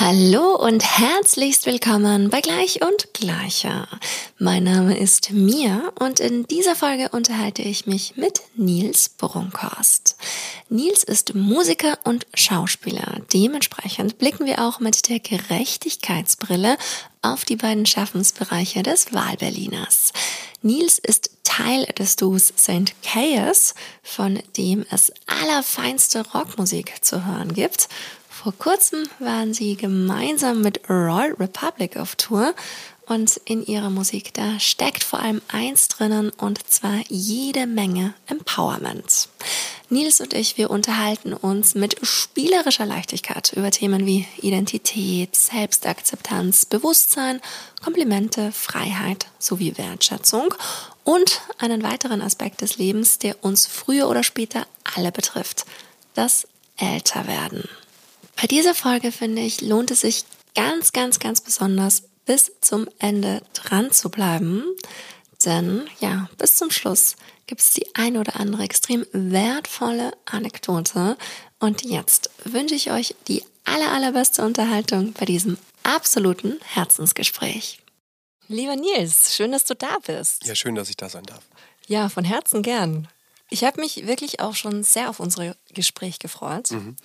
Hallo und herzlichst willkommen bei Gleich und Gleicher. Mein Name ist Mia und in dieser Folge unterhalte ich mich mit Nils Brunkhorst. Nils ist Musiker und Schauspieler. Dementsprechend blicken wir auch mit der Gerechtigkeitsbrille auf die beiden Schaffensbereiche des Wahlberliners. Nils ist Teil des Duos St. Chaos, von dem es allerfeinste Rockmusik zu hören gibt vor kurzem waren sie gemeinsam mit Royal Republic auf Tour und in ihrer Musik, da steckt vor allem eins drinnen und zwar jede Menge Empowerment. Nils und ich, wir unterhalten uns mit spielerischer Leichtigkeit über Themen wie Identität, Selbstakzeptanz, Bewusstsein, Komplimente, Freiheit sowie Wertschätzung und einen weiteren Aspekt des Lebens, der uns früher oder später alle betrifft, das Älterwerden. Bei dieser Folge finde ich, lohnt es sich ganz, ganz, ganz besonders bis zum Ende dran zu bleiben. Denn ja, bis zum Schluss gibt es die ein oder andere extrem wertvolle Anekdote. Und jetzt wünsche ich euch die aller, allerbeste Unterhaltung bei diesem absoluten Herzensgespräch. Lieber Nils, schön, dass du da bist. Ja, schön, dass ich da sein darf. Ja, von Herzen gern. Ich habe mich wirklich auch schon sehr auf unser Gespräch gefreut, mhm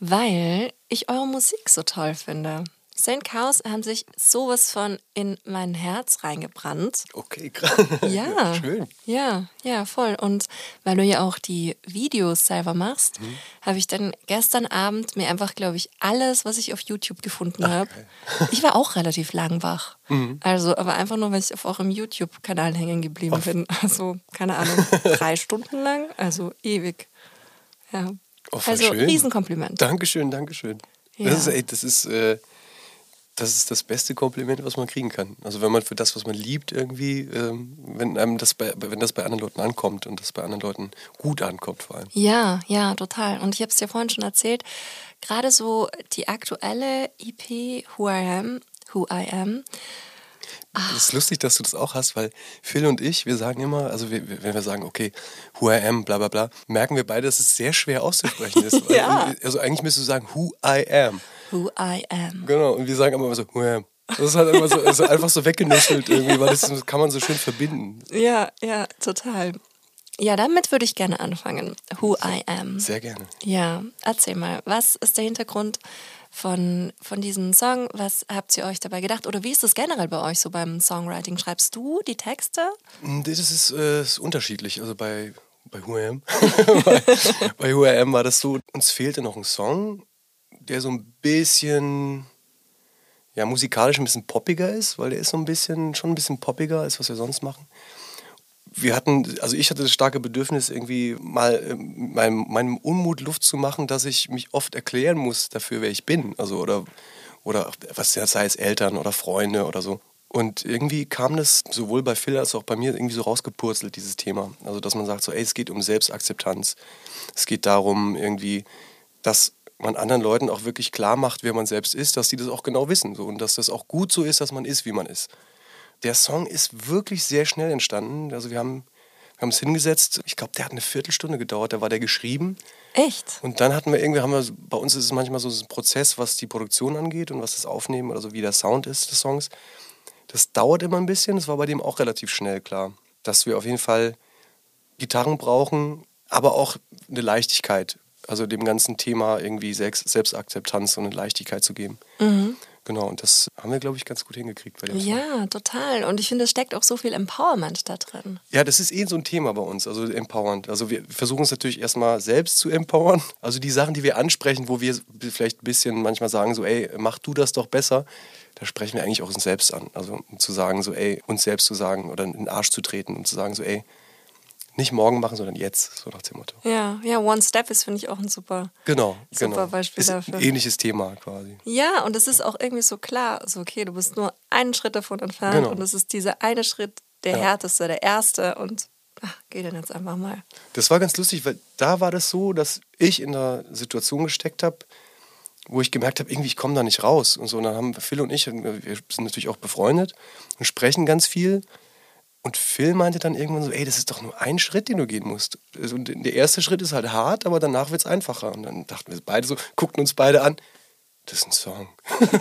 weil ich eure Musik so toll finde. St. Chaos haben sich sowas von in mein Herz reingebrannt. Okay, krass. Ja. Schön. Ja, ja, voll. Und weil du ja auch die Videos selber machst, mhm. habe ich dann gestern Abend mir einfach, glaube ich, alles, was ich auf YouTube gefunden habe. Ich war auch relativ lang wach. Mhm. Also, aber einfach nur, weil ich auf eurem YouTube-Kanal hängen geblieben auf. bin. Also, keine Ahnung, drei Stunden lang. Also ewig. Ja. Oh, also schön. Riesenkompliment. Dankeschön, Dankeschön. Ja. Das ist, ey, das ist, äh, das ist das beste Kompliment, was man kriegen kann. Also wenn man für das, was man liebt, irgendwie, ähm, wenn einem das bei, wenn das bei anderen Leuten ankommt und das bei anderen Leuten gut ankommt vor allem. Ja, ja, total. Und ich habe es dir vorhin schon erzählt, gerade so die aktuelle EP Who I Am, Who I Am, es ist lustig, dass du das auch hast, weil Phil und ich, wir sagen immer, also wir, wenn wir sagen, okay, who I am, bla bla bla, merken wir beide, dass es sehr schwer auszusprechen ist. ja. Also eigentlich müsstest du sagen, who I am. Who I am. Genau, und wir sagen immer so, who I am. Das ist halt immer so, also einfach so weggenuschelt irgendwie, weil das, das kann man so schön verbinden. Ja, ja, total. Ja, damit würde ich gerne anfangen. Who I am. Sehr gerne. Ja, erzähl mal, was ist der Hintergrund von, von diesem Song. Was habt ihr euch dabei gedacht? Oder wie ist das generell bei euch so beim Songwriting? Schreibst du die Texte? Mm, das ist, äh, ist unterschiedlich. Also bei, bei Who I Am, bei, bei Who war das so, uns fehlte noch ein Song, der so ein bisschen ja, musikalisch ein bisschen poppiger ist, weil der ist so ein bisschen, schon ein bisschen poppiger, als was wir sonst machen wir hatten, also ich hatte das starke Bedürfnis, irgendwie mal ähm, meinem, meinem, Unmut Luft zu machen, dass ich mich oft erklären muss dafür, wer ich bin. Also oder, oder was sei es Eltern oder Freunde oder so. Und irgendwie kam das sowohl bei Phil als auch bei mir irgendwie so rausgepurzelt, dieses Thema. Also, dass man sagt, so, ey, es geht um Selbstakzeptanz. Es geht darum, irgendwie, dass man anderen Leuten auch wirklich klar macht, wer man selbst ist, dass die das auch genau wissen. So, und dass das auch gut so ist, dass man ist, wie man ist der Song ist wirklich sehr schnell entstanden. Also wir haben, wir haben es hingesetzt. Ich glaube, der hat eine Viertelstunde gedauert. Da war der geschrieben. Echt? Und dann hatten wir irgendwie, haben wir, bei uns ist es manchmal so ein Prozess, was die Produktion angeht und was das Aufnehmen oder so, wie der Sound ist des Songs. Das dauert immer ein bisschen. Das war bei dem auch relativ schnell klar, dass wir auf jeden Fall Gitarren brauchen, aber auch eine Leichtigkeit. Also dem ganzen Thema irgendwie Selbstakzeptanz und eine Leichtigkeit zu geben. Mhm. Genau, und das haben wir, glaube ich, ganz gut hingekriegt bei dem Ja, Song. total. Und ich finde, es steckt auch so viel Empowerment da drin. Ja, das ist eh so ein Thema bei uns, also empowernd. Also wir versuchen es natürlich erstmal selbst zu empowern. Also die Sachen, die wir ansprechen, wo wir vielleicht ein bisschen manchmal sagen, so, ey, mach du das doch besser, da sprechen wir eigentlich auch uns selbst an. Also zu sagen, so, ey, uns selbst zu sagen oder in den Arsch zu treten und zu sagen, so, ey, nicht morgen machen, sondern jetzt, so nach dem Motto. Ja, ja, One Step ist, finde ich, auch ein super, genau, super genau. Beispiel ist dafür. Ein ähnliches Thema quasi. Ja, und es ist auch irgendwie so klar, so okay, du bist nur einen Schritt davon entfernt genau. und es ist dieser eine Schritt der ja. härteste, der erste und ach, geh dann jetzt einfach mal. Das war ganz lustig, weil da war das so, dass ich in der Situation gesteckt habe, wo ich gemerkt habe, irgendwie ich komme da nicht raus und so. Und dann haben Phil und ich, wir sind natürlich auch befreundet und sprechen ganz viel. Und Phil meinte dann irgendwann so, ey, das ist doch nur ein Schritt, den du gehen musst. Also, und der erste Schritt ist halt hart, aber danach wird es einfacher. Und dann dachten wir beide so, guckten uns beide an, das ist ein Song.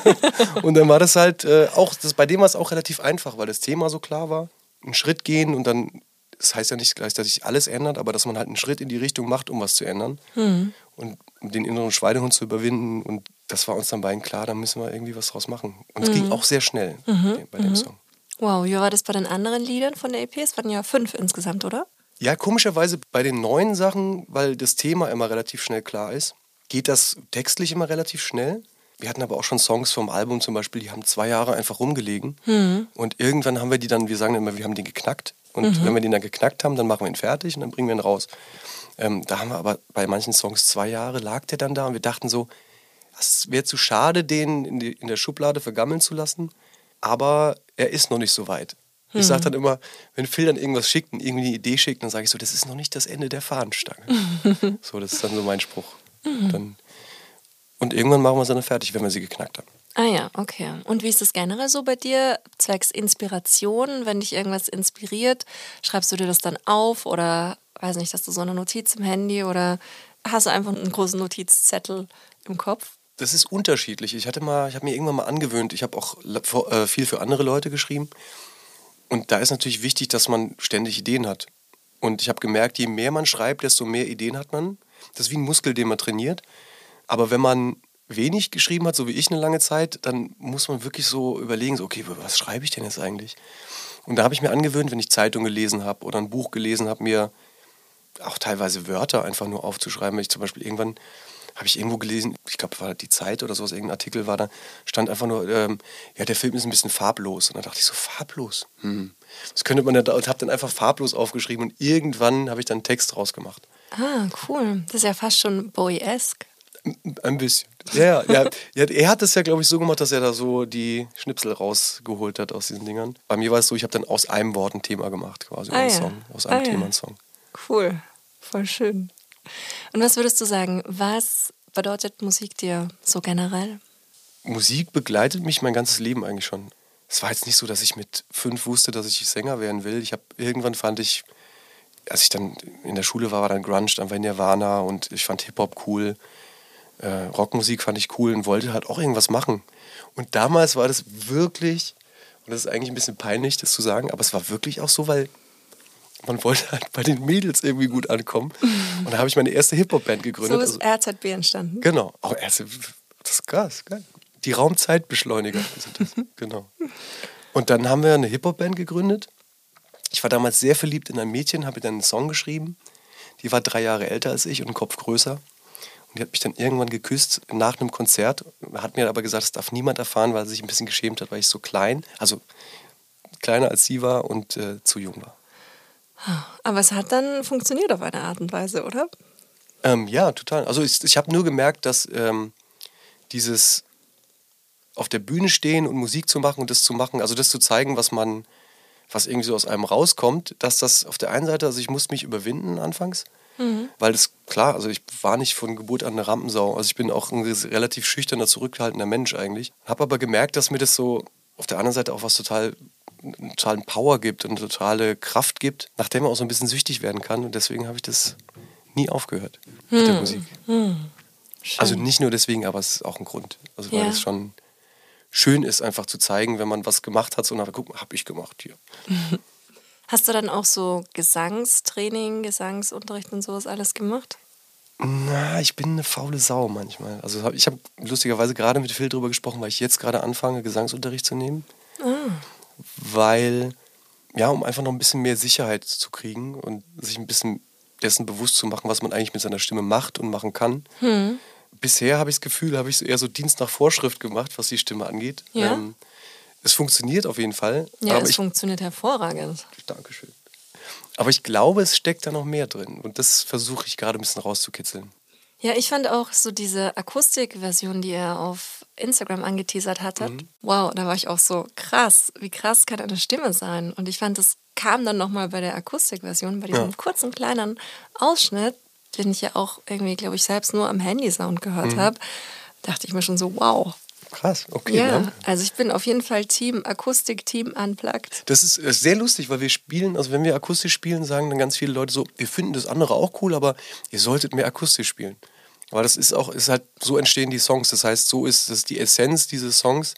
und dann war das halt äh, auch, das, bei dem war es auch relativ einfach, weil das Thema so klar war. Einen Schritt gehen und dann, das heißt ja nicht gleich, dass sich alles ändert, aber dass man halt einen Schritt in die Richtung macht, um was zu ändern. Mhm. Und um den inneren Schweinehund zu überwinden. Und das war uns dann beiden klar, da müssen wir irgendwie was draus machen. Und es mhm. ging auch sehr schnell mhm. bei dem mhm. Song. Wow, wie war das bei den anderen Liedern von der EP? Es waren ja fünf insgesamt, oder? Ja, komischerweise bei den neuen Sachen, weil das Thema immer relativ schnell klar ist, geht das textlich immer relativ schnell. Wir hatten aber auch schon Songs vom Album zum Beispiel, die haben zwei Jahre einfach rumgelegen. Mhm. Und irgendwann haben wir die dann, wir sagen immer, wir haben den geknackt. Und mhm. wenn wir den dann geknackt haben, dann machen wir ihn fertig und dann bringen wir ihn raus. Ähm, da haben wir aber bei manchen Songs zwei Jahre, lag der dann da und wir dachten so, es wäre zu schade, den in, die, in der Schublade vergammeln zu lassen aber er ist noch nicht so weit. Ich sage dann immer, wenn Phil dann irgendwas schickt und irgendwie eine Idee schickt, dann sage ich so, das ist noch nicht das Ende der Fahnenstange. so, das ist dann so mein Spruch. Dann, und irgendwann machen wir sie dann fertig, wenn wir sie geknackt haben. Ah ja, okay. Und wie ist es generell so bei dir, zwecks Inspiration? Wenn dich irgendwas inspiriert, schreibst du dir das dann auf oder, weiß nicht, hast du so eine Notiz im Handy oder hast du einfach einen großen Notizzettel im Kopf? Das ist unterschiedlich. Ich hatte mal, ich habe mir irgendwann mal angewöhnt, ich habe auch äh, viel für andere Leute geschrieben. Und da ist natürlich wichtig, dass man ständig Ideen hat. Und ich habe gemerkt, je mehr man schreibt, desto mehr Ideen hat man. Das ist wie ein Muskel, den man trainiert. Aber wenn man wenig geschrieben hat, so wie ich eine lange Zeit, dann muss man wirklich so überlegen, so, okay, was schreibe ich denn jetzt eigentlich? Und da habe ich mir angewöhnt, wenn ich Zeitung gelesen habe oder ein Buch gelesen habe, mir auch teilweise Wörter einfach nur aufzuschreiben. Wenn ich zum Beispiel irgendwann habe ich irgendwo gelesen, ich glaube, war die Zeit oder sowas, irgendein Artikel war da, stand einfach nur, ähm, ja, der Film ist ein bisschen farblos. Und dann dachte ich so, farblos? Hm. Das könnte man ja, und habe dann einfach farblos aufgeschrieben und irgendwann habe ich dann einen Text draus gemacht. Ah, cool. Das ist ja fast schon Bowie-esque. Ein bisschen. Ja, ja, ja, er hat es ja, glaube ich, so gemacht, dass er da so die Schnipsel rausgeholt hat aus diesen Dingern. Bei mir war es so, ich habe dann aus einem Wort ein Thema gemacht, quasi, ah, ja. Song. Aus einem ah, Thema einen Song. Cool. Voll schön. Und was würdest du sagen, was bedeutet Musik dir so generell? Musik begleitet mich mein ganzes Leben eigentlich schon. Es war jetzt nicht so, dass ich mit fünf wusste, dass ich Sänger werden will. Ich habe irgendwann fand ich, als ich dann in der Schule war, war dann Grunge, dann war Nirvana und ich fand Hip-Hop cool. Äh, Rockmusik fand ich cool und wollte halt auch irgendwas machen. Und damals war das wirklich, und das ist eigentlich ein bisschen peinlich, das zu sagen, aber es war wirklich auch so, weil man wollte halt bei den Mädels irgendwie gut ankommen. Und da habe ich meine erste Hip-Hop-Band gegründet. So ist also, RZB entstanden. Genau. Auch RZB, das ist krass, geil. Die Raumzeitbeschleuniger sind das. genau. Und dann haben wir eine Hip-Hop-Band gegründet. Ich war damals sehr verliebt in ein Mädchen, habe dann einen Song geschrieben. Die war drei Jahre älter als ich und einen Kopf größer. Und die hat mich dann irgendwann geküsst nach einem Konzert. Hat mir aber gesagt, das darf niemand erfahren, weil sie sich ein bisschen geschämt hat, weil ich so klein, also kleiner als sie war und äh, zu jung war. Aber es hat dann funktioniert auf eine Art und Weise, oder? Ähm, ja, total. Also ich, ich habe nur gemerkt, dass ähm, dieses auf der Bühne stehen und Musik zu machen und das zu machen, also das zu zeigen, was man, was irgendwie so aus einem rauskommt, dass das auf der einen Seite, also ich musste mich überwinden anfangs, mhm. weil das klar, also ich war nicht von Geburt an eine Rampensau, also ich bin auch ein relativ schüchterner, zurückhaltender Mensch eigentlich, habe aber gemerkt, dass mir das so auf der anderen Seite auch was total einen totalen Power gibt und eine totale Kraft gibt, nach der man auch so ein bisschen süchtig werden kann. Und deswegen habe ich das nie aufgehört hm. mit der hm. Musik. Hm. Also nicht nur deswegen, aber es ist auch ein Grund. Also weil ja. es schon schön ist, einfach zu zeigen, wenn man was gemacht hat, so nach, guck mal, habe ich gemacht hier. Hast du dann auch so Gesangstraining, Gesangsunterricht und sowas alles gemacht? Na, ich bin eine faule Sau manchmal. Also ich habe lustigerweise gerade mit Phil darüber gesprochen, weil ich jetzt gerade anfange, Gesangsunterricht zu nehmen. Ah weil, ja, um einfach noch ein bisschen mehr Sicherheit zu kriegen und sich ein bisschen dessen bewusst zu machen, was man eigentlich mit seiner Stimme macht und machen kann. Hm. Bisher habe ich das Gefühl, habe ich eher so Dienst nach Vorschrift gemacht, was die Stimme angeht. Ja. Ähm, es funktioniert auf jeden Fall. Ja, es ich, funktioniert hervorragend. Dankeschön. Aber ich glaube, es steckt da noch mehr drin. Und das versuche ich gerade ein bisschen rauszukitzeln. Ja, ich fand auch so diese Akustikversion, die er auf Instagram angeteasert hatte. Mhm. Wow, da war ich auch so krass. Wie krass kann eine Stimme sein? Und ich fand, das kam dann nochmal bei der Akustikversion, bei diesem ja. kurzen kleinen Ausschnitt, den ich ja auch irgendwie, glaube ich, selbst nur am Handy-Sound gehört mhm. habe. dachte ich mir schon so, wow. Krass, okay. Ja, ne? also ich bin auf jeden Fall Team Akustik, Team Unplugged. Das ist äh, sehr lustig, weil wir spielen, also wenn wir akustisch spielen, sagen dann ganz viele Leute so, wir finden das andere auch cool, aber ihr solltet mehr akustisch spielen. Aber das ist auch, ist halt, so entstehen die Songs. Das heißt, so ist das die Essenz dieses Songs,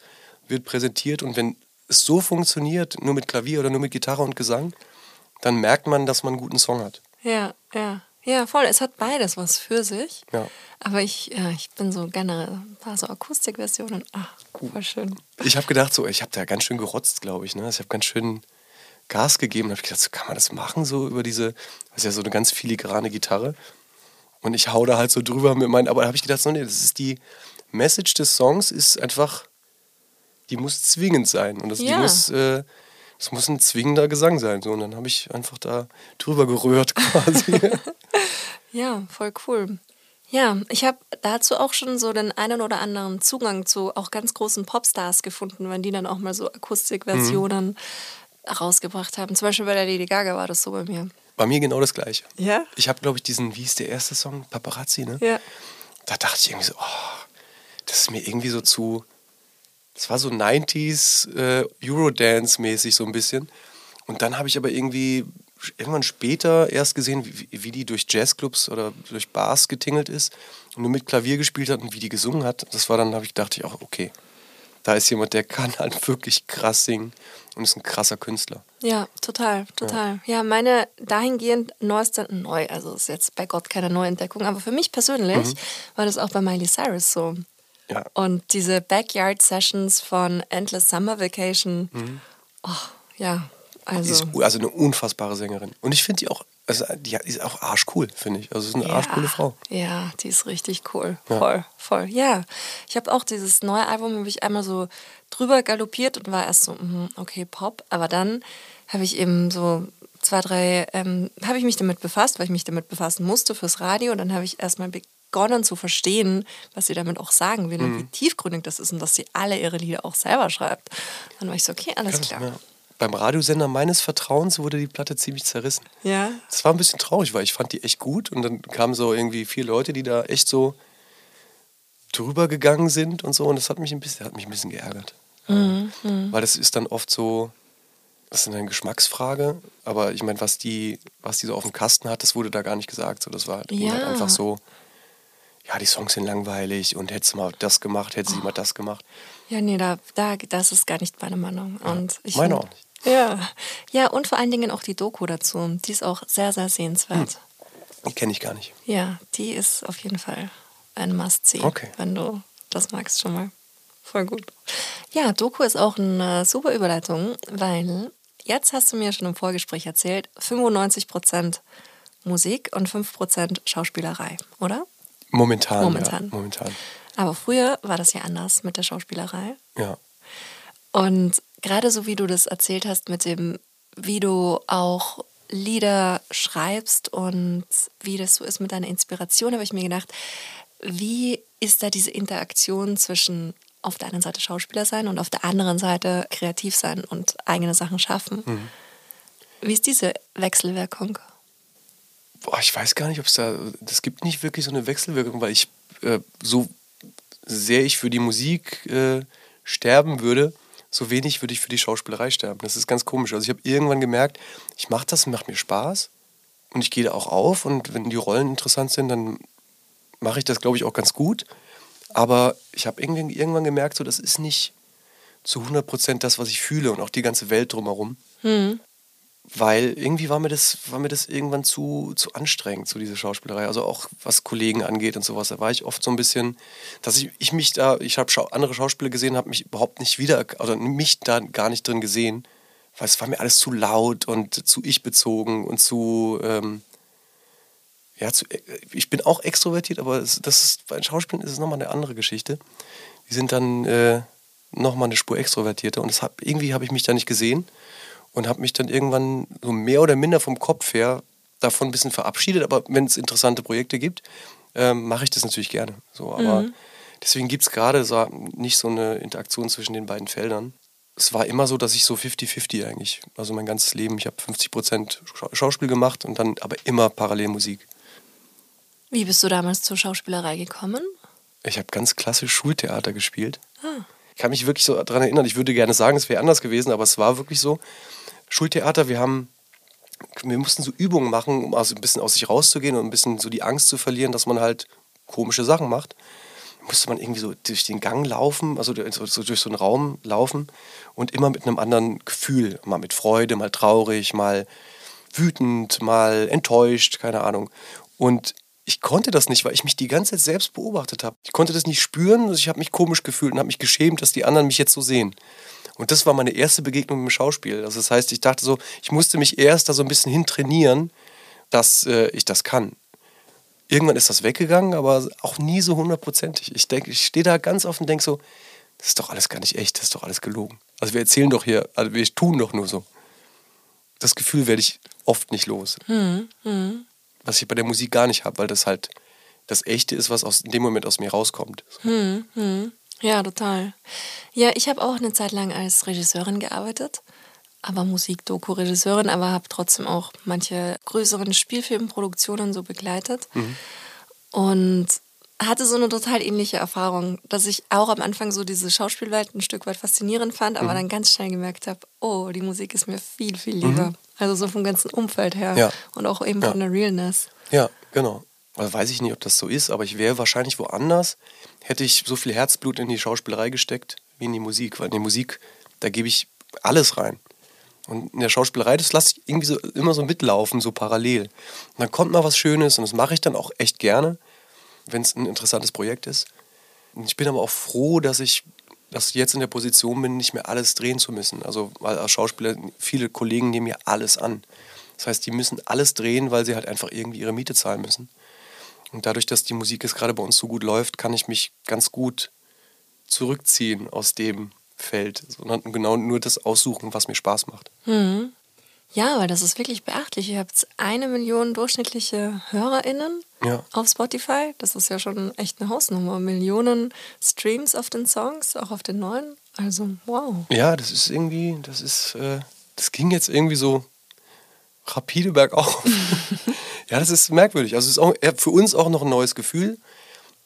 wird präsentiert und wenn es so funktioniert, nur mit Klavier oder nur mit Gitarre und Gesang, dann merkt man, dass man einen guten Song hat. Ja, ja. Ja, voll. Es hat beides was für sich. Ja. Aber ich, ja, ich bin so generell ein paar so Akustikversionen. Ach, voll schön. Ich habe gedacht, so, ich habe da ganz schön gerotzt, glaube ich. Ne? Ich habe ganz schön Gas gegeben. Da habe ich gedacht, so, kann man das machen, so über diese, das ist ja so eine ganz filigrane Gitarre. Und ich hau da halt so drüber mit meinen, aber da habe ich gedacht, so, nee, das ist die Message des Songs, ist einfach, die muss zwingend sein. Und das, Ja. die muss, äh, das muss ein zwingender Gesang sein. So. Und dann habe ich einfach da drüber gerührt quasi. Ja, voll cool. Ja, ich habe dazu auch schon so den einen oder anderen Zugang zu auch ganz großen Popstars gefunden, wenn die dann auch mal so Akustikversionen rausgebracht haben. Zum Beispiel bei der Lady Gaga war das so bei mir. Bei mir genau das Gleiche. Ja? Ich habe, glaube ich, diesen, wie ist der erste Song? Paparazzi, ne? Ja. Da dachte ich irgendwie so, oh, das ist mir irgendwie so zu. Das war so 90s äh, Eurodance-mäßig so ein bisschen. Und dann habe ich aber irgendwie irgendwann später erst gesehen, wie, wie die durch Jazzclubs oder durch Bars getingelt ist und nur mit Klavier gespielt hat und wie die gesungen hat. Das war dann, habe ich dachte ich auch, okay, da ist jemand, der kann halt wirklich krass singen und ist ein krasser Künstler. Ja, total, total. Ja, meine dahingehend neueste, neu, also ist jetzt bei Gott keine Neuentdeckung, aber für mich persönlich war das auch bei Miley Cyrus so. Ja. Und diese Backyard-Sessions von Endless Summer Vacation, oh, ja, Die also. ist u- also eine unfassbare Sängerin. Und ich finde die auch, also die ist auch arschcool, finde ich. Also ist eine arschcoole Frau. Ja, die ist richtig cool. Ja. Voll, voll. Ja, ich habe auch dieses neue Album, habe ich einmal so drüber galoppiert und war erst so, mhm, okay, Pop. Aber dann habe ich eben so zwei, drei, ähm, habe ich mich damit befasst, weil ich mich damit befassen musste fürs Radio. Und dann habe ich erstmal begonnen zu verstehen, was sie damit auch sagen will Mhm. und wie tiefgründig das ist und dass sie alle ihre Lieder auch selber schreibt. Dann war ich so, okay, alles klar. Ja. Beim Radiosender meines Vertrauens wurde die Platte ziemlich zerrissen. Ja, Das war ein bisschen traurig, weil ich fand die echt gut und dann kamen so irgendwie vier Leute, die da echt so drüber gegangen sind und so und das hat mich ein bisschen, hat mich ein bisschen geärgert. Weil das ist dann oft so, das ist eine Geschmacksfrage, aber ich meine, was die, was die so auf dem Kasten hat, das wurde da gar nicht gesagt. So, das war ging Ja. halt einfach so, ja, die Songs sind langweilig und hättest du mal das gemacht, hättest du mal das gemacht. Ja, nee, da, da, das ist gar nicht meine Meinung. Und ich meine auch nicht. Ja. ja, und vor allen Dingen auch die Doku dazu. Die ist auch sehr, sehr sehenswert. Die kenne ich gar nicht. Ja, die ist auf jeden Fall ein Must-See, Okay. wenn du das magst schon mal. Voll gut. Ja, Doku ist auch eine super Überleitung, weil jetzt hast du mir schon im Vorgespräch erzählt, 95% Musik und 5% Schauspielerei, oder? Momentan. Momentan. Ja, momentan. Aber früher war das ja anders mit der Schauspielerei. Ja. Und gerade so wie du das erzählt hast mit dem, wie du auch Lieder schreibst und wie das so ist mit deiner Inspiration, habe ich mir gedacht, wie ist da diese Interaktion zwischen auf der einen Seite Schauspieler sein und auf der anderen Seite kreativ sein und eigene Sachen schaffen? Wie ist diese Wechselwirkung? Boah, ich weiß gar nicht, ob es da. Es gibt nicht wirklich so eine Wechselwirkung, weil ich äh, so sehr ich für die Musik äh, sterben würde, so wenig würde ich für die Schauspielerei sterben. Das ist ganz komisch. Also ich habe irgendwann gemerkt, ich mache das, macht mir Spaß und ich gehe da auch auf und wenn die Rollen interessant sind, dann mache ich das, glaube ich, auch ganz gut. Aber ich habe irgendwann gemerkt, so das ist nicht zu 100 Prozent das, was ich fühle und auch die ganze Welt drumherum. Weil irgendwie war mir das, war mir das irgendwann zu, zu anstrengend, so diese Schauspielerei. Also auch was Kollegen angeht und sowas. Da war ich oft so ein bisschen, dass ich, ich mich da, ich habe schau, andere Schauspieler gesehen, habe mich überhaupt nicht wieder, also mich da gar nicht drin gesehen. Weil es war mir alles zu laut und zu ich-bezogen und zu, ähm, ja, zu, äh, ich bin auch extrovertiert, aber das ist, bei Schauspielern ist es nochmal eine andere Geschichte. Die sind dann äh, nochmal eine Spur extrovertierter und das hab, irgendwie habe ich mich da nicht gesehen und habe mich dann irgendwann so mehr oder minder vom Kopf her davon ein bisschen verabschiedet. Aber wenn es interessante Projekte gibt, ähm, mache ich das natürlich gerne. So, aber deswegen gibt es gerade so nicht so eine Interaktion zwischen den beiden Feldern. Es war immer so, dass ich so 50-50 eigentlich, also mein ganzes Leben, ich habe 50 Prozent Schauspiel gemacht und dann aber immer parallel Musik. Wie bist du damals zur Schauspielerei gekommen? Ich habe ganz klassisch Schultheater gespielt. Ah. Ich kann mich wirklich so daran erinnern. Ich würde gerne sagen, es wäre anders gewesen, aber es war wirklich so. Schultheater, wir haben, wir mussten so Übungen machen, um also ein bisschen aus sich rauszugehen und ein bisschen so die Angst zu verlieren, dass man halt komische Sachen macht. Musste man irgendwie so durch den Gang laufen, also so durch so einen Raum laufen und immer mit einem anderen Gefühl. Mal mit Freude, mal traurig, mal wütend, mal enttäuscht, keine Ahnung. Und ich konnte das nicht, weil ich mich die ganze Zeit selbst beobachtet habe. Ich konnte das nicht spüren, also ich habe mich komisch gefühlt und habe mich geschämt, dass die anderen mich jetzt so sehen. Und das war meine erste Begegnung mit dem Schauspiel. Also das heißt, ich dachte so, ich musste mich erst da so ein bisschen hintrainieren, dass äh, ich das kann. Irgendwann ist das weggegangen, aber auch nie so hundertprozentig. Ich denke, ich stehe da ganz offen und denke so, das ist doch alles gar nicht echt, das ist doch alles gelogen. Also wir erzählen doch hier, also wir tun doch nur so. Das Gefühl werde ich oft nicht los. Hm, hm was ich bei der Musik gar nicht habe, weil das halt das Echte ist, was aus in dem Moment aus mir rauskommt. Hm, hm. Ja, total. Ja, ich habe auch eine Zeit lang als Regisseurin gearbeitet, aber Musik-Doku-Regisseurin, aber habe trotzdem auch manche größeren Spielfilmproduktionen so begleitet. Mhm. Und hatte so eine total ähnliche Erfahrung, dass ich auch am Anfang so diese Schauspielwelt ein Stück weit faszinierend fand, aber mhm. dann ganz schnell gemerkt habe, oh, die Musik ist mir viel, viel lieber. Mhm. Also so vom ganzen Umfeld her ja. und auch eben ja. von der Realness. Ja, genau. Also weiß ich nicht, ob das so ist, aber ich wäre wahrscheinlich woanders, hätte ich so viel Herzblut in die Schauspielerei gesteckt wie in die Musik, weil in die Musik, da gebe ich alles rein. Und in der Schauspielerei, das lasse ich irgendwie so immer so mitlaufen, so parallel. Und dann kommt mal was Schönes und das mache ich dann auch echt gerne wenn es ein interessantes Projekt ist. Ich bin aber auch froh, dass ich dass ich jetzt in der Position bin, nicht mehr alles drehen zu müssen. Also weil als Schauspieler, viele Kollegen nehmen ja alles an. Das heißt, die müssen alles drehen, weil sie halt einfach irgendwie ihre Miete zahlen müssen. Und dadurch, dass die Musik jetzt gerade bei uns so gut läuft, kann ich mich ganz gut zurückziehen aus dem Feld, sondern genau nur das aussuchen, was mir Spaß macht. Mhm. Ja, weil das ist wirklich beachtlich. Ihr habt eine Million durchschnittliche HörerInnen ja. auf Spotify. Das ist ja schon echt eine Hausnummer. Millionen Streams auf den Songs, auch auf den neuen. Also, wow. Ja, das ist irgendwie, das ist, äh, das ging jetzt irgendwie so rapide bergauf. ja, das ist merkwürdig. Also, es ist auch, für uns auch noch ein neues Gefühl.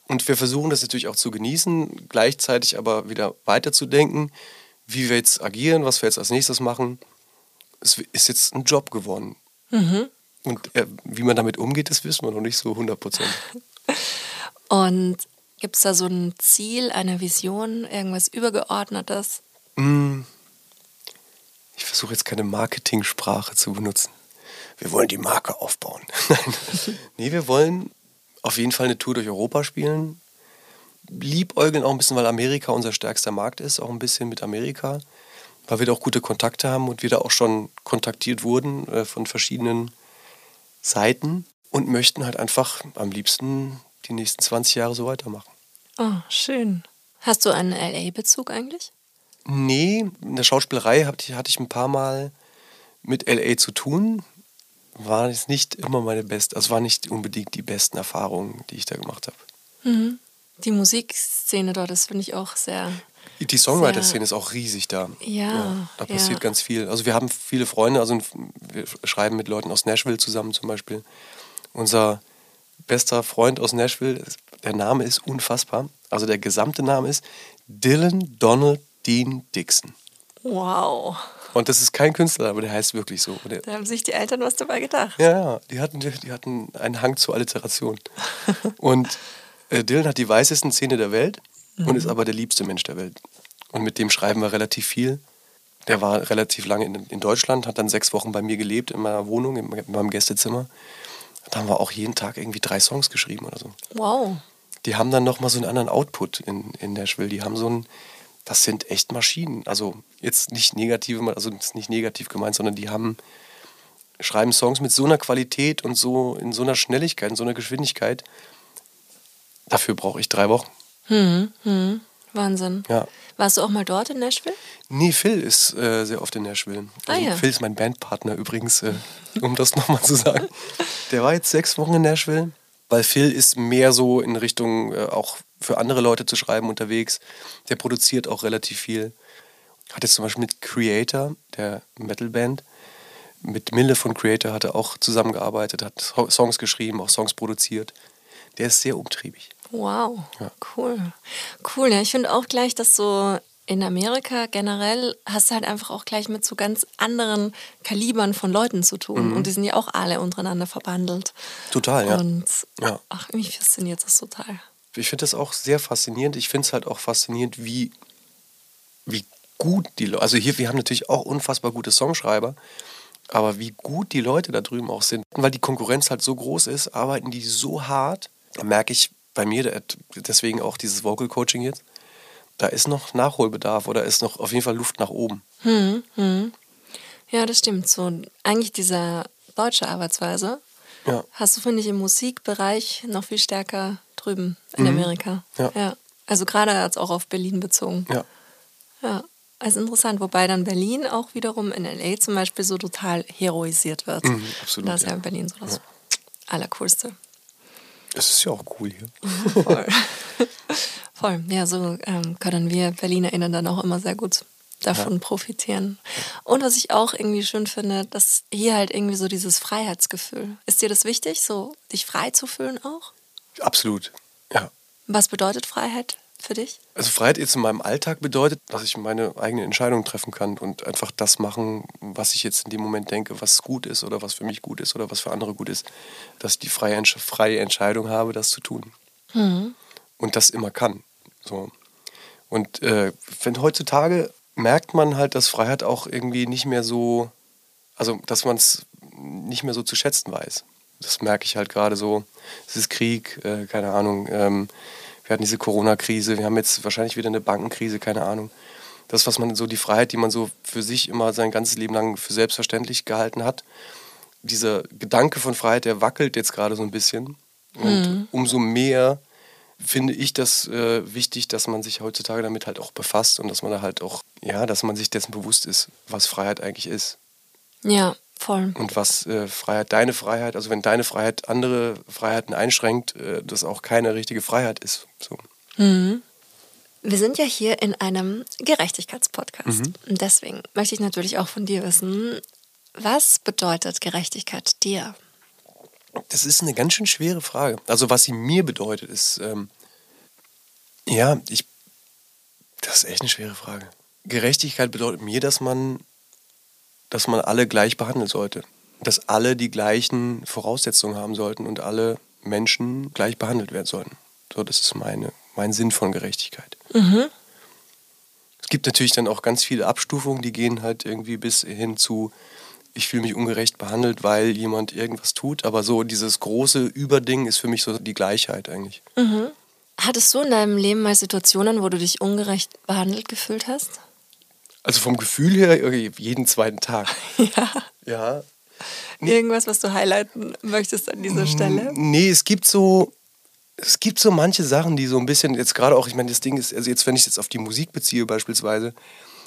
Und wir versuchen das natürlich auch zu genießen, gleichzeitig aber wieder weiterzudenken, wie wir jetzt agieren, was wir jetzt als nächstes machen es ist jetzt ein Job geworden. Mhm. Und äh, wie man damit umgeht, das wissen wir noch nicht so 100 Prozent. Und gibt es da so ein Ziel, eine Vision, irgendwas Übergeordnetes? Mm. Ich versuche jetzt keine Marketingsprache zu benutzen. Wir wollen die Marke aufbauen. Nein. nee, wir wollen auf jeden Fall eine Tour durch Europa spielen. Liebäugeln auch ein bisschen, weil Amerika unser stärkster Markt ist, auch ein bisschen mit Amerika weil wir da auch gute Kontakte haben und wir da auch schon kontaktiert wurden äh, von verschiedenen Seiten und möchten halt einfach am liebsten die nächsten 20 Jahre so weitermachen. Oh, schön. Hast du einen LA-Bezug eigentlich? Nee, in der Schauspielerei hatte ich ein paar Mal mit LA zu tun. War jetzt nicht immer meine beste, also war nicht unbedingt die besten Erfahrungen, die ich da gemacht habe. Mhm. Die Musikszene dort, das finde ich auch sehr die Songwriter-Szene ist auch riesig da. Ja. ja da passiert ja. ganz viel. Also wir haben viele Freunde, also wir schreiben mit Leuten aus Nashville zusammen zum Beispiel. Unser bester Freund aus Nashville, der Name ist unfassbar. Also der gesamte Name ist Dylan Donald Dean Dixon. Wow. Und das ist kein Künstler, aber der heißt wirklich so. Der, da haben sich die Eltern was dabei gedacht. Ja, ja. Die hatten, die hatten einen Hang zur Alliteration. Und äh, Dylan hat die weißesten Zähne der Welt mhm. und ist aber der liebste Mensch der Welt. Und mit dem schreiben wir relativ viel. Der war relativ lange in, in Deutschland, hat dann sechs Wochen bei mir gelebt, in meiner Wohnung, in, in meinem Gästezimmer. Da haben wir auch jeden Tag irgendwie drei Songs geschrieben oder so. Wow. Die haben dann nochmal so einen anderen Output in, in Nashville. Die haben so ein, das sind echt Maschinen. Also jetzt nicht negative, also nicht negativ gemeint, sondern die haben, schreiben Songs mit so einer Qualität und so in so einer Schnelligkeit, in so einer Geschwindigkeit. Dafür brauche ich drei Wochen. Hm, hm. Wahnsinn. Ja. Warst du auch mal dort in Nashville? Nee, Phil ist äh, sehr oft in Nashville. Ah, also ah, ja. Phil ist mein Bandpartner übrigens, äh, um das nochmal zu sagen. Der war jetzt sechs Wochen in Nashville, weil Phil ist mehr so in Richtung äh, auch für andere Leute zu schreiben unterwegs. Der produziert auch relativ viel. Hat jetzt zum Beispiel mit Creator, der Metalband, mit Mille von Creator hat er auch zusammengearbeitet, hat Songs geschrieben, auch Songs produziert. Der ist sehr umtriebig. Wow, cool. Cool, ja, ich finde auch gleich, dass so in Amerika generell hast du halt einfach auch gleich mit so ganz anderen Kalibern von Leuten zu tun. Und die sind ja auch alle untereinander verbandelt. Total, ja. Und Ja. ach, mich fasziniert das total. Ich finde das auch sehr faszinierend. Ich finde es halt auch faszinierend, wie, wie gut die Leute, also hier, wir haben natürlich auch unfassbar gute Songschreiber, aber wie gut die Leute da drüben auch sind. Weil die Konkurrenz halt so groß ist, arbeiten die so hart. Da merke ich bei mir, deswegen auch dieses Vocal Coaching jetzt, da ist noch Nachholbedarf oder ist noch auf jeden Fall Luft nach oben. Ja, das stimmt. So eigentlich diese deutsche Arbeitsweise Ja. hast du, finde ich, im Musikbereich noch viel stärker drüben in Amerika. Mhm. Ja. Also gerade jetzt auch auf Berlin bezogen. Ja. Ja. Also interessant, wobei dann Berlin auch wiederum in LA zum Beispiel so total heroisiert wird. Mhm, absolut, Das ist ja ja. in Berlin so das Allercoolste. Es ist ja auch cool hier. Voll. Voll. Ja, so ähm, können wir BerlinerInnen dann auch immer sehr gut davon profitieren. Und was ich auch irgendwie schön finde, dass hier halt irgendwie so dieses Freiheitsgefühl. Ist dir das wichtig, so dich frei zu fühlen auch? Absolut. Ja. Was bedeutet Freiheit für dich? Also Freiheit jetzt in meinem Alltag bedeutet, dass ich meine eigene Entscheidung treffen kann und einfach das machen, was ich jetzt in dem Moment denke, was gut ist oder was für mich gut ist oder was für andere gut ist. Dass ich die freie, freie Entscheidung habe, das zu tun. Und das immer kann. So. Und äh, wenn heutzutage merkt man halt, dass Freiheit auch irgendwie nicht mehr so, also dass man es nicht mehr so zu schätzen weiß. Das merke ich halt gerade so. Es ist Krieg, äh, keine Ahnung. Ähm, wir hatten diese Corona-Krise, wir haben jetzt wahrscheinlich wieder eine Bankenkrise, keine Ahnung. Das, was man so, die Freiheit, die man so für sich immer sein ganzes Leben lang für selbstverständlich gehalten hat, dieser Gedanke von Freiheit, der wackelt jetzt gerade so ein bisschen. Und umso mehr finde ich das äh, wichtig, dass man sich heutzutage damit halt auch befasst und dass man da halt auch, ja, dass man sich dessen bewusst ist, was Freiheit eigentlich ist. Ja, voll. Und was äh, Freiheit, deine Freiheit, also wenn deine Freiheit andere Freiheiten einschränkt, äh, das auch keine richtige Freiheit ist. So. Wir sind ja hier in einem Gerechtigkeitspodcast. Mhm. Und deswegen möchte ich natürlich auch von dir wissen, was bedeutet Gerechtigkeit dir? Das ist eine ganz schön schwere Frage. Also was sie mir bedeutet, ist, ähm, ja, ich, das ist echt eine schwere Frage. Gerechtigkeit bedeutet mir, dass man, dass man alle gleich behandeln sollte. Dass alle die gleichen Voraussetzungen haben sollten und alle Menschen gleich behandelt werden sollten. So, das ist meine, mein Sinn von Gerechtigkeit. Es gibt natürlich dann auch ganz viele Abstufungen, die gehen halt irgendwie bis hin zu, ich fühle mich ungerecht behandelt, weil jemand irgendwas tut. Aber so dieses große Überding ist für mich so die Gleichheit eigentlich. Hattest du in deinem Leben mal Situationen, wo du dich ungerecht behandelt gefühlt hast? Also vom Gefühl her jeden zweiten Tag. Ja. Ja. Irgendwas, was du highlighten möchtest an dieser Stelle? Nee, es gibt so, es gibt so manche Sachen, die so ein bisschen, jetzt gerade auch, ich meine, das Ding ist, also jetzt, wenn ich es jetzt auf die Musik beziehe beispielsweise,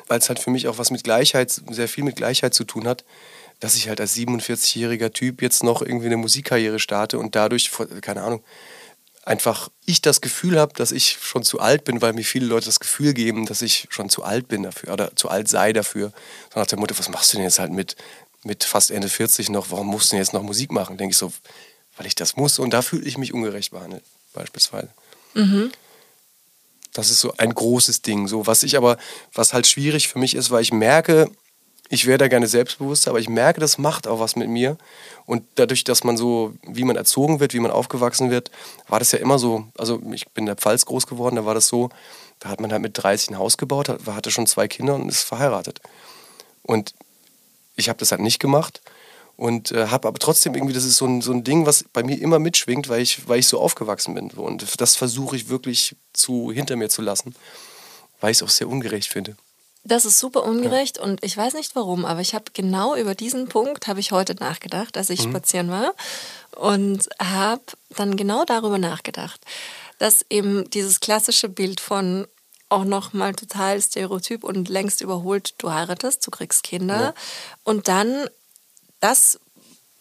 weil es halt für mich auch was mit Gleichheit, sehr viel mit Gleichheit zu tun hat, dass ich halt als 47-jähriger Typ jetzt noch irgendwie eine Musikkarriere starte und dadurch, keine Ahnung, einfach ich das Gefühl habe, dass ich schon zu alt bin, weil mir viele Leute das Gefühl geben, dass ich schon zu alt bin dafür oder zu alt sei dafür. So nach der Mutter, was machst du denn jetzt halt mit, mit fast Ende 40 noch, warum musst du denn jetzt noch Musik machen? Denke ich so, weil ich das muss und da fühle ich mich ungerecht behandelt, beispielsweise. Das ist so ein großes Ding. So, was ich aber, was halt schwierig für mich ist, weil ich merke, ich wäre da gerne selbstbewusst, aber ich merke, das macht auch was mit mir. Und dadurch, dass man so, wie man erzogen wird, wie man aufgewachsen wird, war das ja immer so. Also ich bin in der Pfalz groß geworden, da war das so, da hat man halt mit 30 ein Haus gebaut, hat- hatte schon zwei Kinder und ist verheiratet. Und ich habe das halt nicht gemacht und äh, habe aber trotzdem irgendwie, das ist so ein, so ein Ding, was bei mir immer mitschwingt, weil ich, weil ich so aufgewachsen bin. Und das versuche ich wirklich zu, hinter mir zu lassen, weil ich es auch sehr ungerecht finde. Das ist super ungerecht und ich weiß nicht warum, aber ich habe genau über diesen Punkt habe ich heute nachgedacht, als ich spazieren war und habe dann genau darüber nachgedacht, dass eben dieses klassische Bild von auch noch mal total stereotyp und längst überholt, du heiratest, du kriegst Kinder und dann das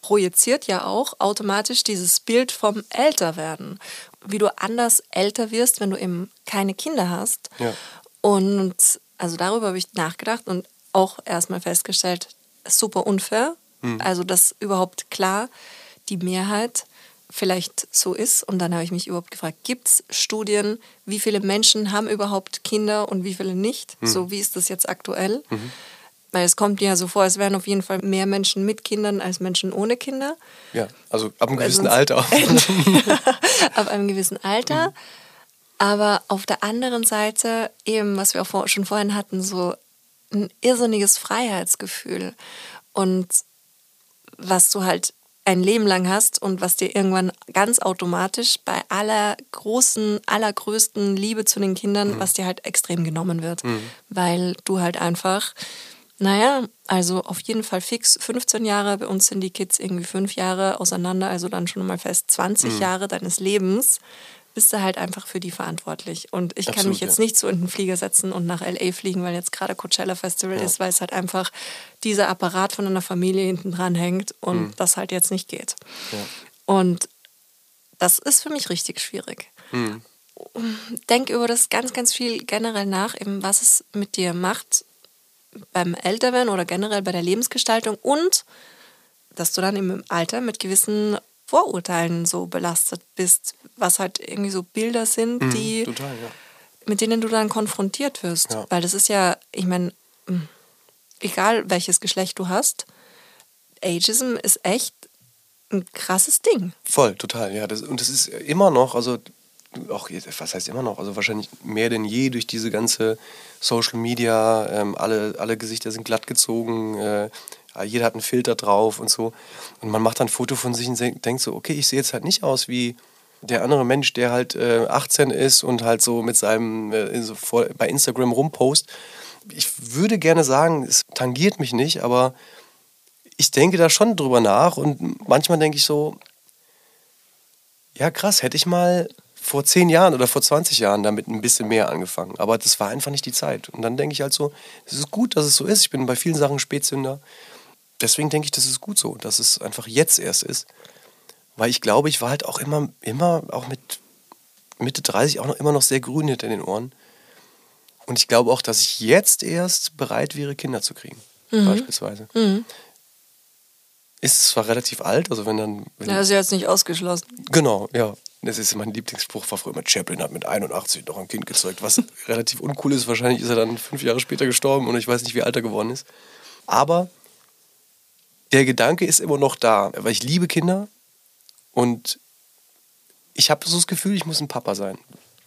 projiziert ja auch automatisch dieses Bild vom Älterwerden, wie du anders älter wirst, wenn du eben keine Kinder hast. Ja. Und also darüber habe ich nachgedacht und auch erstmal festgestellt, super unfair. Also, dass überhaupt klar die Mehrheit vielleicht so ist. Und dann habe ich mich überhaupt gefragt, gibt es Studien, wie viele Menschen haben überhaupt Kinder und wie viele nicht? Mhm. So wie ist das jetzt aktuell? Weil es kommt ja so vor, es wären auf jeden Fall mehr Menschen mit Kindern als Menschen ohne Kinder. Ja, also ab einem gewissen sonst- Alter. ab einem gewissen Alter. Aber auf der anderen Seite, eben, was wir auch vor, schon vorhin hatten, so ein irrsinniges Freiheitsgefühl. Und was du halt ein Leben lang hast und was dir irgendwann ganz automatisch bei aller großen, allergrößten Liebe zu den Kindern, was dir halt extrem genommen wird. Weil du halt einfach, naja, also auf jeden Fall fix 15 Jahre, bei uns sind die Kids irgendwie fünf Jahre auseinander, also dann schon mal fest 20 Jahre deines Lebens bist du halt einfach für die verantwortlich. Und ich kann Absolut, mich jetzt ja. nicht so in den Flieger setzen und nach LA fliegen, weil jetzt gerade Coachella Festival ist, weil es halt einfach dieser Apparat von einer Familie hinten dran hängt und das halt jetzt nicht geht. Ja. Und das ist für mich richtig schwierig. Denk über das ganz, ganz viel generell nach, eben was es mit dir macht beim Älterwerden oder generell bei der Lebensgestaltung und dass du dann im Alter mit gewissen Vorurteilen so belastet bist, was halt irgendwie so Bilder sind, die Total, ja. mit denen du dann konfrontiert wirst. Ja. Weil das ist ja, ich meine, mh, egal welches Geschlecht du hast, Ageism ist echt ein krasses Ding. Voll, total, ja. Das, und das ist immer noch, also auch, was heißt immer noch, also wahrscheinlich mehr denn je durch diese ganze Social Media, ähm, alle, alle Gesichter sind glatt gezogen, äh, jeder hat einen Filter drauf und so. Und man macht dann ein Foto von sich und denk- denkt so, okay, ich sehe jetzt halt nicht aus wie der andere Mensch, der halt äh, 18 ist und halt so mit seinem, äh, so vor, bei Instagram rumpost. Ich würde gerne sagen, es tangiert mich nicht, aber ich denke da schon drüber nach und manchmal denke ich so, ja, krass, hätte ich mal vor zehn Jahren oder vor 20 Jahren damit ein bisschen mehr angefangen. Aber das war einfach nicht die Zeit. Und dann denke ich halt so, es ist gut, dass es so ist. Ich bin bei vielen Sachen Spätzünder. Deswegen denke ich, das ist gut so, dass es einfach jetzt erst ist. Weil ich glaube, ich war halt auch immer, immer, auch mit Mitte 30 auch noch immer noch sehr grün hinter den Ohren. Und ich glaube auch, dass ich jetzt erst bereit wäre, Kinder zu kriegen. Beispielsweise. Ist zwar relativ alt, also wenn dann. Wenn Ja, ist ja jetzt nicht ausgeschlossen. Genau, ja. Das ist mein Lieblingsspruch, war früher immer, Chaplin hat mit 81 noch ein Kind gezeugt, was relativ uncool ist. Wahrscheinlich ist er dann fünf Jahre später gestorben und ich weiß nicht, wie alt er geworden ist. Aber der Gedanke ist immer noch da, weil ich liebe Kinder und ich habe so das Gefühl, ich muss ein Papa sein.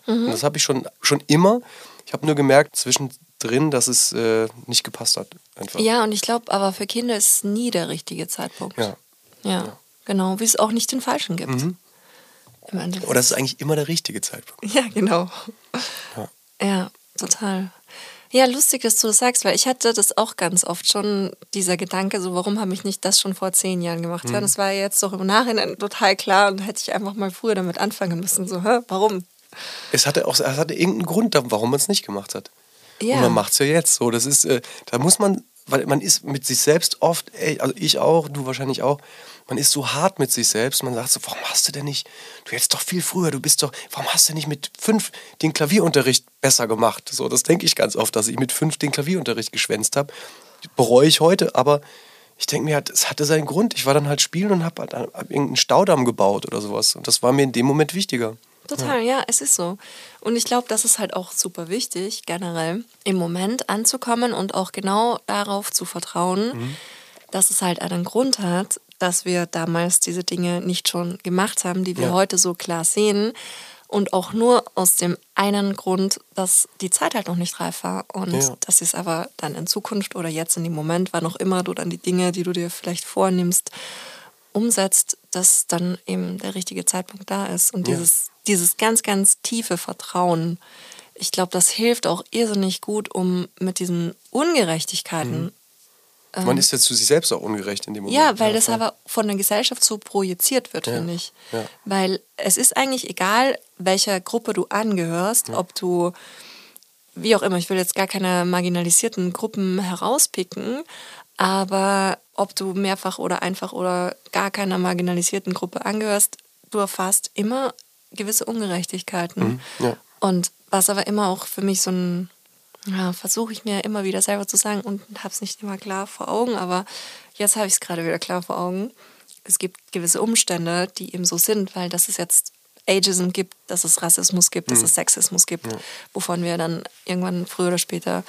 Und das habe ich schon, schon immer. Ich habe nur gemerkt zwischendrin, dass es äh, nicht gepasst hat. Einfach. Ja, und ich glaube, aber für Kinder ist es nie der richtige Zeitpunkt. Ja. Ja, genau. Wie es auch nicht den falschen gibt. Endeffekt. Oder es ist eigentlich immer der richtige Zeitpunkt. Ja, genau. Ja. Ja, total. Ja, lustig, dass du das sagst, weil ich hatte das auch ganz oft schon, dieser Gedanke, so warum habe ich nicht das schon vor zehn Jahren gemacht? Ja, das war jetzt doch im Nachhinein total klar und hätte ich einfach mal früher damit anfangen müssen. So, hä, warum? Es hatte auch es hatte irgendeinen Grund, warum man es nicht gemacht hat. Ja. Und man macht es ja jetzt so. Das ist, äh, da muss man, weil man ist mit sich selbst oft, ey, also ich auch, du wahrscheinlich auch, man ist so hart mit sich selbst. Man sagt so, warum hast du denn nicht, du hättest doch viel früher, du bist doch, warum hast du nicht mit fünf den Klavierunterricht besser gemacht? So, das denke ich ganz oft, dass ich mit fünf den Klavierunterricht geschwänzt habe. Bereue ich heute, aber ich denke mir, es hatte seinen Grund. Ich war dann halt spielen und habe halt irgendeinen Staudamm gebaut oder sowas. Und das war mir in dem Moment wichtiger. Total, ja. es ist so. Und ich glaube, das ist halt auch super wichtig, generell im Moment anzukommen und auch genau darauf zu vertrauen, dass es halt einen Grund hat, dass wir damals diese Dinge nicht schon gemacht haben, die wir Ja. heute so klar sehen. Und auch nur aus dem einen Grund, dass die Zeit halt noch nicht reif war. Und Ja. dass es aber dann in Zukunft oder jetzt in dem Moment, wann auch immer du dann die Dinge, die du dir vielleicht vornimmst, umsetzt, dass dann eben der richtige Zeitpunkt da ist. Und Ja. dieses, dieses ganz, ganz tiefe Vertrauen, ich glaube, das hilft auch irrsinnig gut, um mit diesen Ungerechtigkeiten, man ist ja zu sich selbst auch ungerecht in dem Moment. Ähm. ja, weil das aber von der Gesellschaft so projiziert wird, Ja, finde ich. ja. Weil es ist eigentlich egal, welcher Gruppe du angehörst, ob du, wie auch immer, ich will jetzt gar keine marginalisierten Gruppen herauspicken, aber ob du mehrfach oder einfach oder gar keiner marginalisierten Gruppe angehörst, du erfasst immer gewisse Ungerechtigkeiten. Mhm, ja. Und was aber immer auch für mich so ein, ja, versuche ich mir immer wieder selber zu sagen und habe es nicht immer klar vor Augen, aber jetzt habe ich es gerade wieder klar vor Augen. es gibt gewisse Umstände, die eben so sind, weil das ist jetzt Ageism gibt, dass es Rassismus gibt, dass es Sexismus gibt, wovon wir dann irgendwann früher oder später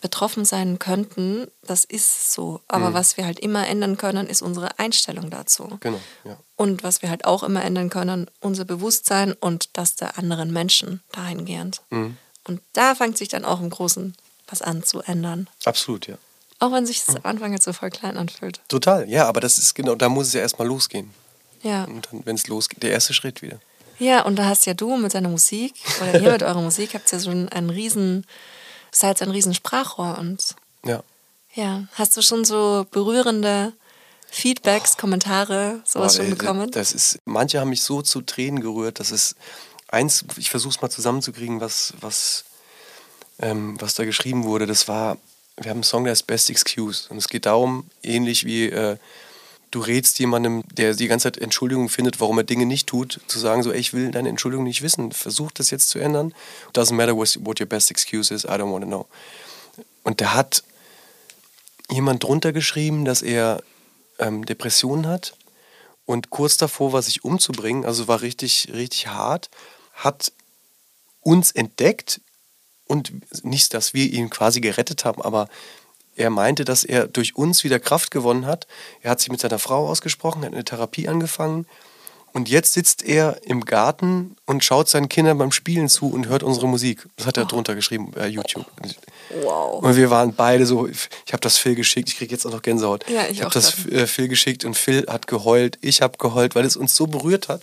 betroffen sein könnten. Das ist so. Aber was wir halt immer ändern können, ist unsere Einstellung dazu. Genau, ja. Und was wir halt auch immer ändern können, unser Bewusstsein und das der anderen Menschen dahingehend. Und da fängt sich dann auch im Großen was an zu ändern. Absolut, ja. Auch wenn sich das am Anfang jetzt so voll klein anfühlt. Total, ja, aber das ist genau, da muss es ja erstmal losgehen. Ja. Und dann, wenn es losgeht, der erste Schritt wieder. Ja, und da hast ja du mit deiner Musik oder ihr mit eurer Musik habt ja schon einen riesen, seid ein riesen Sprachrohr und Ja. ja, hast du schon so berührende Feedbacks, Kommentare, sowas Boah, schon bekommen? Das ist, manche haben mich so zu Tränen gerührt, dass es eins, ich versuche es mal zusammenzukriegen, was, was, ähm, was da geschrieben wurde. Das war, wir haben einen Song, der heißt Best Excuse. Und es geht darum, ähnlich wie äh, du rätst jemandem, der die ganze Zeit Entschuldigung findet, warum er Dinge nicht tut, zu sagen so, ey, ich will deine Entschuldigung nicht wissen, versuch das jetzt zu ändern. Doesn't matter what your best excuse is, I don't want to know. Und der hat jemand drunter geschrieben, dass er ähm, Depressionen hat und kurz davor war, sich umzubringen, also war richtig, richtig hart, hat uns entdeckt und nicht, dass wir ihn quasi gerettet haben, aber er meinte, dass er durch uns wieder Kraft gewonnen hat. Er hat sich mit seiner Frau ausgesprochen, hat eine Therapie angefangen und jetzt sitzt er im Garten und schaut seinen Kindern beim Spielen zu und hört unsere Musik. Das hat er drunter geschrieben bei YouTube. Wow. Und wir waren beide so, ich habe das Phil geschickt, ich kriege jetzt auch noch Gänsehaut. Ja, ich habe auch das äh, Phil geschickt und Phil hat geheult, ich habe geheult, weil es uns so berührt hat.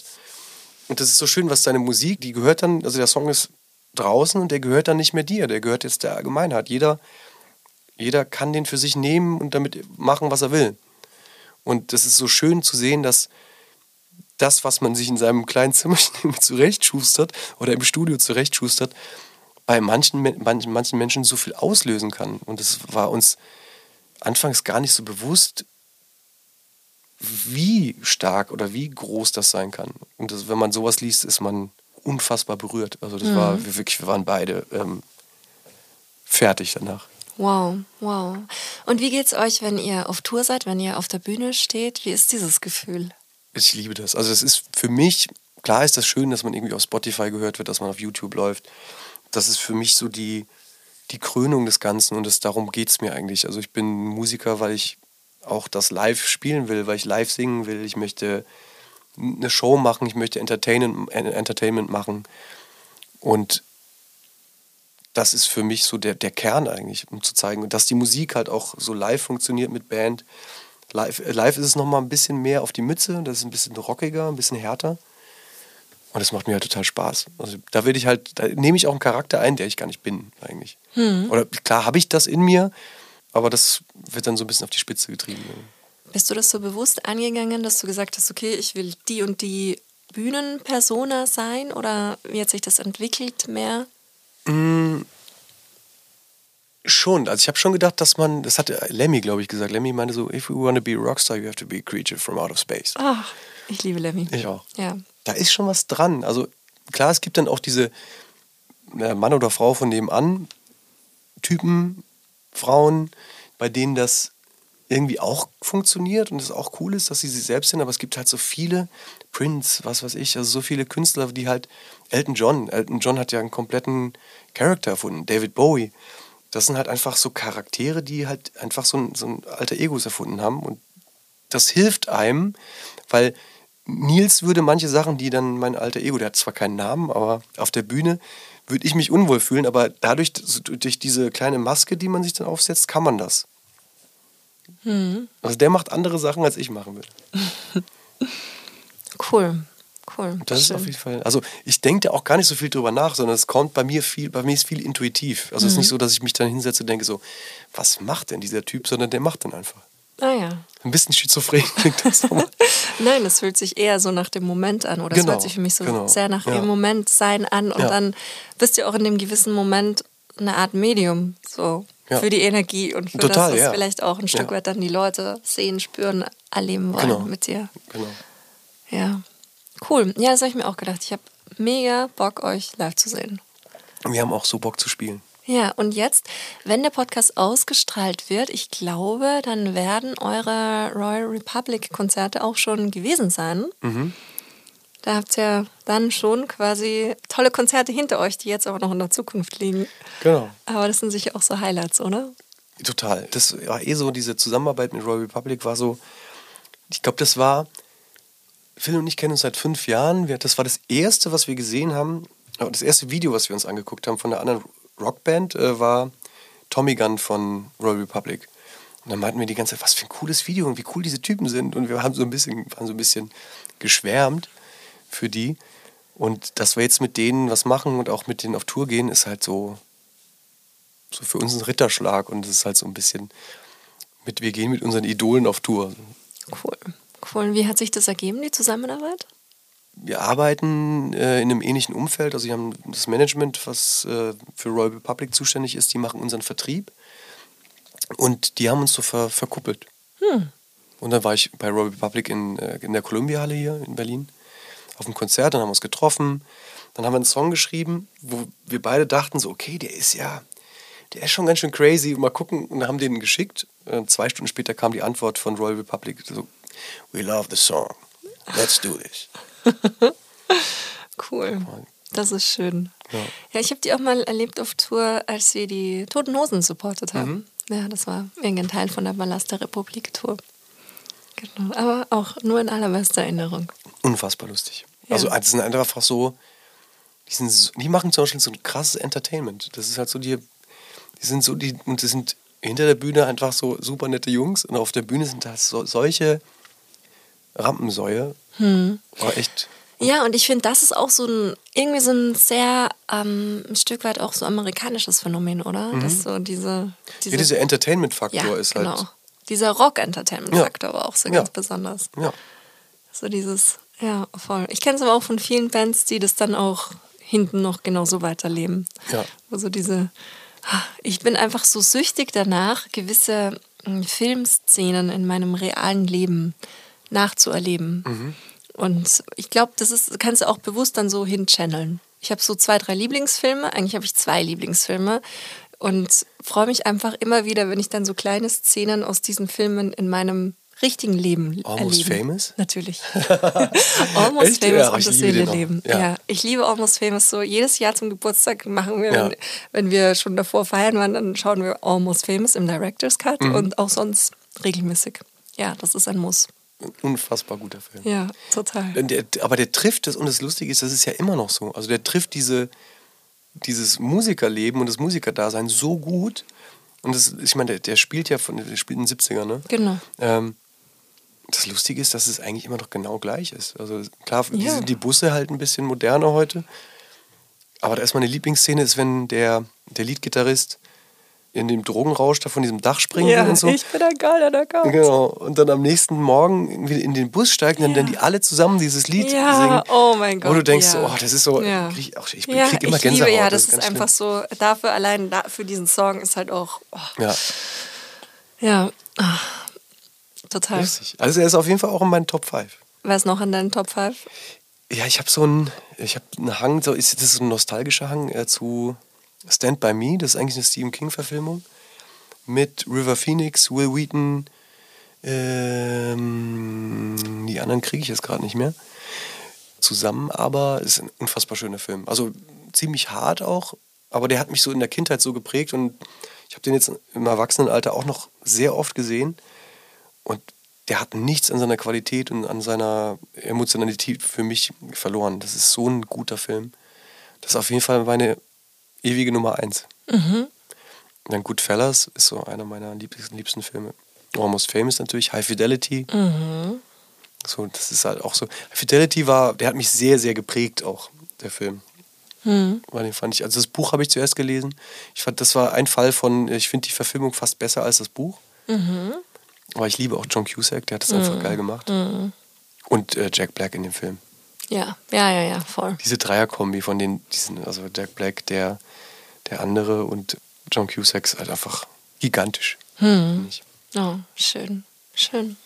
Und das ist so schön, was deine Musik, die gehört dann, also der Song ist draußen und der gehört dann nicht mehr dir, der gehört jetzt der Allgemeinheit. Jeder, jeder kann den für sich nehmen und damit machen, was er will. Und das ist so schön zu sehen, dass das, was man sich in seinem kleinen Zimmerchen zurechtschustert oder im Studio zurechtschustert, bei manchen, manchen, manchen Menschen so viel auslösen kann. Und das war uns anfangs gar nicht so bewusst, wie stark oder wie groß das sein kann. Und das, wenn man sowas liest, ist man unfassbar berührt. Also das war wir wirklich, wir waren beide ähm, fertig danach. Wow, wow. Und wie geht's euch, wenn ihr auf Tour seid, wenn ihr auf der Bühne steht? Wie ist dieses Gefühl? Ich liebe das. Also es ist für mich, klar ist das schön, dass man irgendwie auf Spotify gehört wird, dass man auf YouTube läuft. Das ist für mich so die, die Krönung des Ganzen und das, darum geht es mir eigentlich. Also ich bin Musiker, weil ich auch das live spielen will, weil ich live singen will. Ich möchte eine Show machen, ich möchte Entertainment, Entertainment machen. Und das ist für mich so der, der Kern eigentlich, um zu zeigen, dass die Musik halt auch so live funktioniert mit Band. Live, äh, live ist es nochmal ein bisschen mehr auf die Mütze, das ist ein bisschen rockiger, ein bisschen härter. Und das macht mir halt total Spaß. Also da will ich halt, da nehme ich auch einen Charakter ein, der ich gar nicht bin, eigentlich. Oder klar habe ich das in mir, aber das wird dann so ein bisschen auf die Spitze getrieben. Bist du das so bewusst angegangen, dass du gesagt hast, okay, ich will die und die Bühnenpersona sein? Oder wie hat sich das entwickelt mehr? Schon, also ich habe schon gedacht, dass man, das hat Lemmy, glaube ich, gesagt. Lemmy meinte so, if we want to be a rockstar, you have to be a creature from out of space. Ach, ich liebe Lemmy. Ich auch. Ja. Da ist schon was dran. Also klar, es gibt dann auch diese na, Mann oder Frau von nebenan, Typen, Frauen, bei denen das irgendwie auch funktioniert und es auch cool ist, dass sie sich selbst sind, aber es gibt halt so viele Prince, was weiß ich, also so viele Künstler, die halt Elton John, Elton John hat ja einen kompletten Charakter erfunden, David Bowie. Das sind halt einfach so Charaktere, die halt einfach so ein, so ein alter Egos erfunden haben und das hilft einem, weil Nils würde manche Sachen, die dann mein alter Ego, der hat zwar keinen Namen, aber auf der Bühne würde ich mich unwohl fühlen, aber dadurch, durch diese kleine Maske, die man sich dann aufsetzt, kann man das. Also der macht andere Sachen, als ich machen würde. Cool. Cool. Das ist Schön. auf jeden Fall. Also ich denke da auch gar nicht so viel drüber nach, sondern es kommt bei mir viel, bei mir ist viel intuitiv. Also es ist nicht so, dass ich mich dann hinsetze und denke so, was macht denn dieser Typ, sondern der macht dann einfach. Ah ja. Ein bisschen schizophren klingt das nochmal. Nein, es fühlt sich eher so nach dem Moment an. Oder es Genau, hört sich für mich so genau, sehr nach ja. dem Moment sein an. Und Ja. dann bist du auch in dem gewissen Moment eine Art Medium. So. Ja. Für die Energie und für Total, das, was ja. vielleicht auch ein Stück weit dann die Leute sehen, spüren, erleben wollen Genau. mit dir. Genau. Ja. Cool. Ja, das habe ich mir auch gedacht. Ich habe mega Bock, euch live zu sehen. Wir haben auch so Bock zu spielen. Ja, und jetzt, wenn der Podcast ausgestrahlt wird, ich glaube, dann werden eure Royal Republic Konzerte auch schon gewesen sein. Mhm. Da habt ihr dann schon quasi tolle Konzerte hinter euch, die jetzt aber noch in der Zukunft liegen. Genau. Aber das sind sicher auch so Highlights, oder? Total. Das war eh so, diese Zusammenarbeit mit Royal Republic war so, ich glaube, das war, Phil und ich kennen uns seit fünf Jahren. Wir, das war das erste, was wir gesehen haben, das erste Video, was wir uns angeguckt haben von der anderen Rockband, äh, war Tommy Gun von Royal Republic. Und dann meinten wir die ganze Zeit, was für ein cooles Video und wie cool diese Typen sind. Und wir haben so ein bisschen, waren so ein bisschen geschwärmt für die. Und dass wir jetzt mit denen was machen und auch mit denen auf Tour gehen, ist halt so, so für uns ein Ritterschlag. Und es ist halt so ein bisschen mit, wir gehen mit unseren Idolen auf Tour. Cool. Cool. Und wie hat sich das ergeben, die Zusammenarbeit? Wir arbeiten äh, in einem ähnlichen Umfeld. Also wir haben das Management, was äh, für Royal Republic zuständig ist, die machen unseren Vertrieb. Und die haben uns so ver verkuppelt. Hm. Und dann war ich bei Royal Republic in, äh, in der Columbia-Halle hier in Berlin auf dem Konzert, dann haben wir uns getroffen, dann haben wir einen Song geschrieben, wo wir beide dachten so, okay, der ist ja, der ist schon ganz schön crazy, mal gucken und dann haben den geschickt. Und zwei Stunden später kam die Antwort von Royal Republic, so, we love the song, let's do this. cool. Das ist schön. Ja, ja ich habe die auch mal erlebt auf Tour, als wir die Toten Hosen supportet haben. Mhm. Ja, das war irgendein Teil von der Ballast der Republik Tour. Genau, aber auch nur in allerbester Erinnerung. Unfassbar lustig. Ja. Also es sind einfach so, die, sind so, die machen zum Beispiel so ein krasses Entertainment. Das ist halt so, die, die sind so, die, und die sind hinter der Bühne einfach so super nette Jungs und auf der Bühne sind halt so, solche Rampensäue. Hm. War echt. Ja, und ich finde, das ist auch so ein, irgendwie so ein sehr, ähm, ein Stück weit auch so amerikanisches Phänomen, oder? Mhm. Dass so diese, diese, Ja, dieser Entertainment-Faktor ja, ist genau. Dieser Rock-Entertainment-Faktor war auch so ganz besonders. Ja. So dieses, ja, voll. Ich kenne es aber auch von vielen Bands, die das dann auch hinten noch genauso weiterleben. Ja. Wo so diese, ah, ich bin einfach so süchtig danach, gewisse mm, Filmszenen in meinem realen Leben nachzuerleben. Mhm. Und ich glaube, das ist, kannst du auch bewusst dann so hinchanneln. Ich habe so zwei, drei Lieblingsfilme. Eigentlich habe ich zwei Lieblingsfilme. Und freue mich einfach immer wieder, wenn ich dann so kleine Szenen aus diesen Filmen in meinem richtigen Leben Almost erleben. Famous? Natürlich. Almost Echt? Famous Ja, und das liebe den wilde auch. Leben. Ja. Ja. ich liebe Almost Famous so. Jedes Jahr zum Geburtstag machen wir, Ja. wenn, wenn wir schon davor feiern waren, dann schauen wir Almost Famous im Director's Cut Mhm. und auch sonst regelmäßig. Ja, das ist ein Muss. Unfassbar guter Film. Ja, total. Der, aber der trifft es und das Lustige ist, das ist ja immer noch so. Also der trifft diese, dieses Musikerleben und das Musikerdasein so gut. Und das, ich meine, der, der spielt ja von, der spielt in den 70ern, ne? Genau. Ähm, das Lustige ist, dass es eigentlich immer noch genau gleich ist. Also klar, die, Ja. sind die Busse halt ein bisschen moderner heute. Aber da ist meine Lieblingsszene, ist, wenn der, der Leadgitarrist in dem Drogenrausch da von diesem Dach springen will und so. ich bin ein goldener Gott. Genau. Und dann am nächsten Morgen irgendwie in den Bus steigen, dann, Ja. dann die alle zusammen dieses Lied Ja, singen. oh mein Gott. Wo du denkst, ja. oh, das ist so, Ja. krieg, auch, ich ja, krieg immer ich Gänsehaut. liebe, ja, das, ist ganz einfach so, dafür allein da, für diesen Song ist halt auch, oh. Ja, ja, ah, total. lustig. Also er ist auf jeden Fall auch in meinen Top 5. Wer ist noch in deinen Top 5? Ja, ich habe so einen, ich habe einen Hang, so ist das ist so ein nostalgischer Hang äh, zu Stand By Me, das ist eigentlich eine Stephen King-Verfilmung. Mit River Phoenix, Will Wheaton, ähm, die anderen kriege ich jetzt gerade nicht mehr. Zusammen, aber ist ein unfassbar schöner Film. Also ziemlich hart auch, aber der hat mich so in der Kindheit so geprägt und ich habe den jetzt im Erwachsenenalter auch noch sehr oft gesehen. Und der hat nichts an seiner Qualität und an seiner Emotionalität für mich verloren. Das ist so ein guter Film. Das ist auf jeden Fall meine ewige Nummer eins. Mhm. Und dann Goodfellas ist so einer meiner liebsten, liebsten Filme. Almost Famous natürlich, High Fidelity. Mhm. So, das ist halt auch so. High Fidelity war, der hat mich sehr, sehr geprägt auch, der Film. Mhm. Weil den fand ich, also das Buch habe ich zuerst gelesen. Ich fand, das war ein Fall von, ich finde die Verfilmung fast besser als das Buch. Mhm. Aber ich liebe auch John Cusack, der hat das einfach geil gemacht. Und äh, Jack Black in dem Film. Ja, ja, ja, ja, voll. Diese Dreierkombi von den, diesen, also Jack Black, der, der andere und John Cusack ist halt einfach gigantisch. ich. Oh, schön, schön.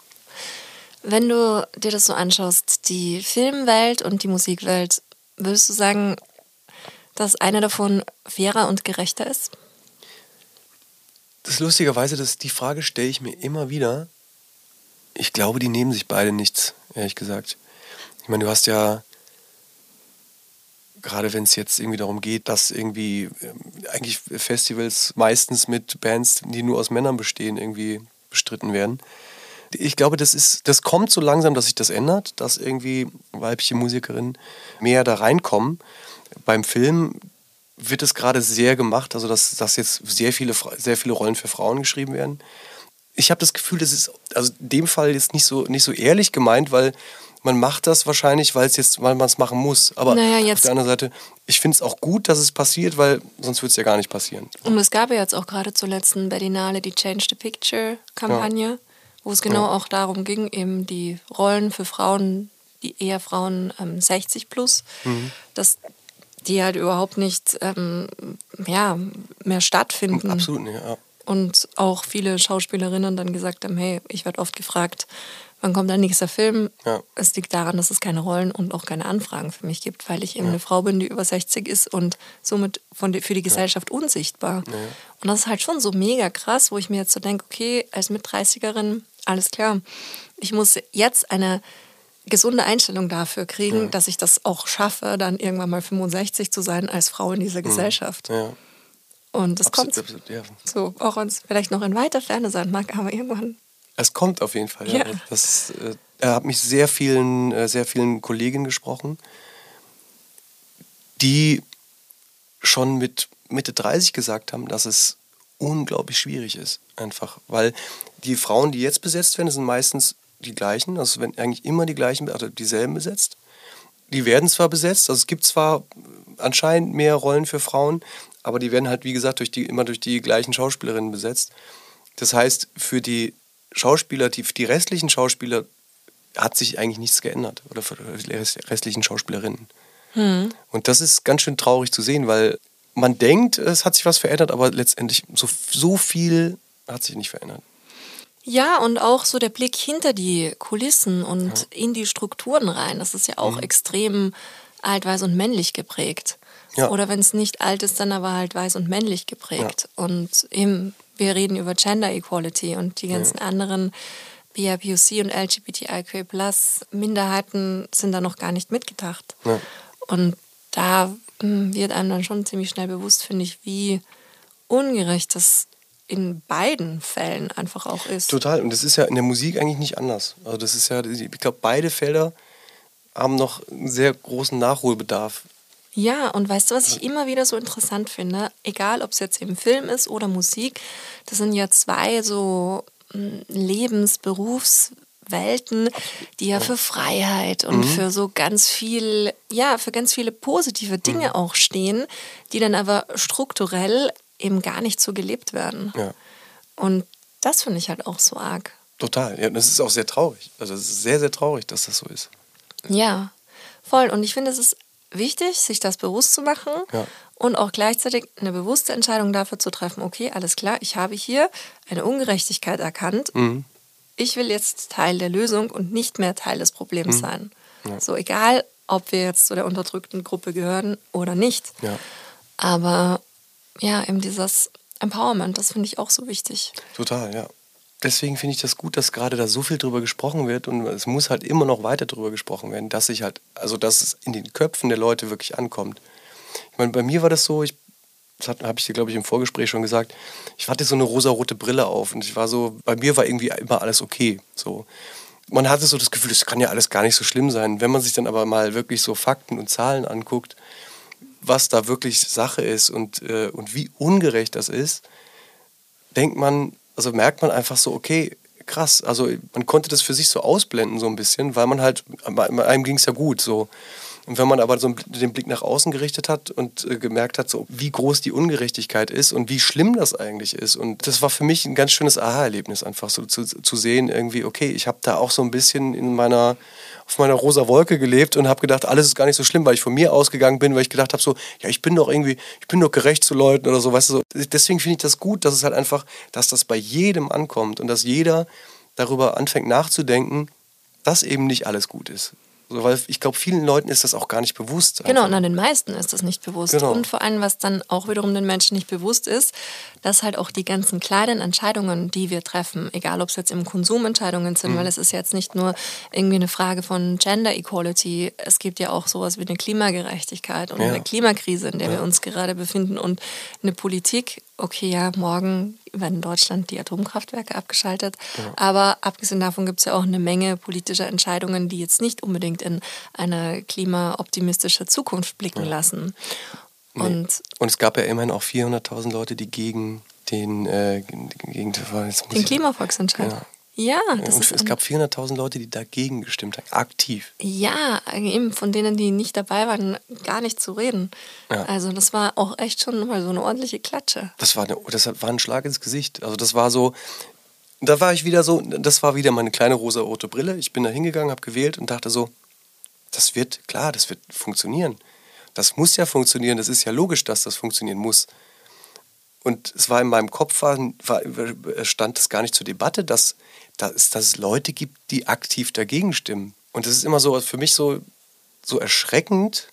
Wenn du dir das so anschaust, die Filmwelt und die Musikwelt, würdest du sagen, dass eine davon fairer und gerechter ist? Das ist lustigerweise, das, die Frage stelle ich mir immer wieder. Ich glaube, die nehmen sich beide nichts, ehrlich gesagt. Ich meine, du hast ja, gerade wenn es jetzt irgendwie darum geht, dass irgendwie ähm, eigentlich Festivals meistens mit Bands, die nur aus Männern bestehen, irgendwie bestritten werden. Ich glaube, das ist, das kommt so langsam, dass sich das ändert, dass irgendwie weibliche Musikerinnen mehr da reinkommen. Beim Film wird es gerade sehr gemacht, also dass, dass jetzt sehr viele, sehr viele Rollen für Frauen geschrieben werden. Ich habe das Gefühl, das ist also in dem Fall jetzt nicht so, nicht so ehrlich gemeint, weil man macht das wahrscheinlich, weil es jetzt, weil man es machen muss. Aber naja, auf der anderen Seite, ich finde es auch gut, dass es passiert, weil sonst würde es ja gar nicht passieren. Und es gab ja jetzt auch gerade zur letzten Berlinale die Change the Picture-Kampagne, ja. wo es genau ja. auch darum ging, eben die Rollen für Frauen, die eher Frauen ähm, 60 plus, mhm. dass die halt überhaupt nicht ähm, ja, mehr stattfinden. Absolut nicht, ja. Und auch viele Schauspielerinnen dann gesagt haben, hey, ich werde oft gefragt, wann kommt dein nächster Film? Ja. Es liegt daran, dass es keine Rollen und auch keine Anfragen für mich gibt, weil ich eben ja. eine Frau bin, die über 60 ist und somit von die, für die Gesellschaft ja. unsichtbar. Und das ist halt schon so mega krass, wo ich mir jetzt so denke, okay, als Mit-30erin, alles klar, ich muss jetzt eine gesunde Einstellung dafür kriegen, dass ich das auch schaffe, dann irgendwann mal 65 zu sein als Frau in dieser mhm. Gesellschaft. Und das absolut, kommt absolut, so, auch wenn es vielleicht noch in weiter Ferne sein mag, aber irgendwann. Es kommt auf jeden Fall. Ja. Das, äh, er hat mich sehr vielen, äh, sehr vielen Kolleginnen gesprochen, die schon mit Mitte 30 gesagt haben, dass es unglaublich schwierig ist, einfach, weil die Frauen, die jetzt besetzt werden, sind meistens die gleichen, also werden eigentlich immer die gleichen, also dieselben besetzt. Die werden zwar besetzt, also es gibt zwar anscheinend mehr Rollen für Frauen, aber die werden halt, wie gesagt, durch die, immer durch die gleichen Schauspielerinnen besetzt. Das heißt, für die Schauspieler, die, die restlichen Schauspieler hat sich eigentlich nichts geändert. Oder für die restlichen Schauspielerinnen. Hm. Und das ist ganz schön traurig zu sehen, weil man denkt, es hat sich was verändert, aber letztendlich so, so viel hat sich nicht verändert. Ja, und auch so der Blick hinter die Kulissen und ja. in die Strukturen rein. Das ist ja auch mhm. extrem alt, weiß und männlich geprägt. Ja. Oder wenn es nicht alt ist, dann aber halt weiß und männlich geprägt. Ja. Und eben, wir reden über Gender Equality und die ganzen anderen BIPOC und LGBTIQ Minderheiten sind da noch gar nicht mitgedacht. Und da hm, wird einem dann schon ziemlich schnell bewusst, finde ich, wie ungerecht das in beiden Fällen einfach auch ist. Total. Und das ist ja in der Musik eigentlich nicht anders. Also das ist ja, ich glaube, beide Felder haben noch einen sehr großen Nachholbedarf. Ja, und weißt du, was ich immer wieder so interessant finde? Egal, ob es jetzt im Film ist oder Musik, das sind ja zwei so hm, Lebens-, Berufswelten, die ja für Freiheit und mhm. für so ganz viel, ja, für ganz viele positive Dinge mhm. auch stehen, die dann aber strukturell eben gar nicht so gelebt werden. Ja. Und das finde ich halt auch so arg. Total. Ja, das ist auch sehr traurig. Also es ist sehr, sehr traurig, dass das so ist. Ja, voll. Und ich finde, es ist wichtig, sich das bewusst zu machen ja. und auch gleichzeitig eine bewusste Entscheidung dafür zu treffen, okay, alles klar, ich habe hier eine Ungerechtigkeit erkannt. Mhm. Ich will jetzt Teil der Lösung und nicht mehr Teil des Problems mhm. sein. Ja. So egal, ob wir jetzt zu der unterdrückten Gruppe gehören oder nicht. Ja. Aber ja, eben dieses Empowerment, das finde ich auch so wichtig. Total, ja. Deswegen finde ich das gut, dass gerade da so viel drüber gesprochen wird und es muss halt immer noch weiter drüber gesprochen werden, dass sich halt, also dass es in den Köpfen der Leute wirklich ankommt. Ich meine, bei mir war das so, ich, das habe ich dir, glaube ich, im Vorgespräch schon gesagt, ich hatte so eine rosarote Brille auf und ich war so, bei mir war irgendwie immer alles okay. So. Man hatte so das Gefühl, das kann ja alles gar nicht so schlimm sein. Wenn man sich dann aber mal wirklich so Fakten und Zahlen anguckt, was da wirklich Sache ist und, äh, und wie ungerecht das ist, denkt man, also merkt man einfach so, okay, krass. Also man konnte das für sich so ausblenden, so ein bisschen, weil man halt, einem ging es ja gut. So. Und wenn man aber so den Blick nach außen gerichtet hat und äh, gemerkt hat, so, wie groß die Ungerechtigkeit ist und wie schlimm das eigentlich ist. Und das war für mich ein ganz schönes Aha-Erlebnis, einfach so zu, zu sehen, irgendwie, okay, ich habe da auch so ein bisschen in meiner auf meiner rosa Wolke gelebt und habe gedacht, alles ist gar nicht so schlimm, weil ich von mir ausgegangen bin, weil ich gedacht habe, so, ja, ich bin doch irgendwie, ich bin doch gerecht zu Leuten oder so, weißt du, so. Deswegen finde ich das gut, dass es halt einfach, dass das bei jedem ankommt und dass jeder darüber anfängt nachzudenken, dass eben nicht alles gut ist. So, weil ich glaube, vielen Leuten ist das auch gar nicht bewusst. Genau, und an den meisten ist das nicht bewusst. Genau. Und vor allem, was dann auch wiederum den Menschen nicht bewusst ist, dass halt auch die ganzen kleinen Entscheidungen, die wir treffen, egal ob es jetzt im Konsumentscheidungen sind, mhm. weil es ist jetzt nicht nur irgendwie eine Frage von Gender Equality, es gibt ja auch sowas wie eine Klimagerechtigkeit und ja. eine Klimakrise, in der ja. wir uns gerade befinden und eine Politik, okay, ja, morgen werden in Deutschland die Atomkraftwerke abgeschaltet. Ja. Aber abgesehen davon gibt es ja auch eine Menge politischer Entscheidungen, die jetzt nicht unbedingt in eine klimaoptimistische Zukunft blicken ja. lassen. Nee. Und, Und es gab ja immerhin auch 400.000 Leute, die gegen den, äh, gegen, den Klimavolksentscheid. Ja, ja, das und ist es gab 400.000 Leute, die dagegen gestimmt haben, aktiv. Ja, eben von denen, die nicht dabei waren, gar nicht zu reden. Ja. Also das war auch echt schon mal so eine ordentliche Klatsche. Das war, eine, das war ein Schlag ins Gesicht. Also das war so, da war ich wieder so, das war wieder meine kleine rosa-rote Brille. Ich bin da hingegangen, habe gewählt und dachte so, das wird, klar, das wird funktionieren. Das muss ja funktionieren, das ist ja logisch, dass das funktionieren muss. Und es war in meinem Kopf, war, war, stand das gar nicht zur Debatte, dass dass, dass es Leute gibt, die aktiv dagegen stimmen. Und das ist immer so für mich so, so erschreckend,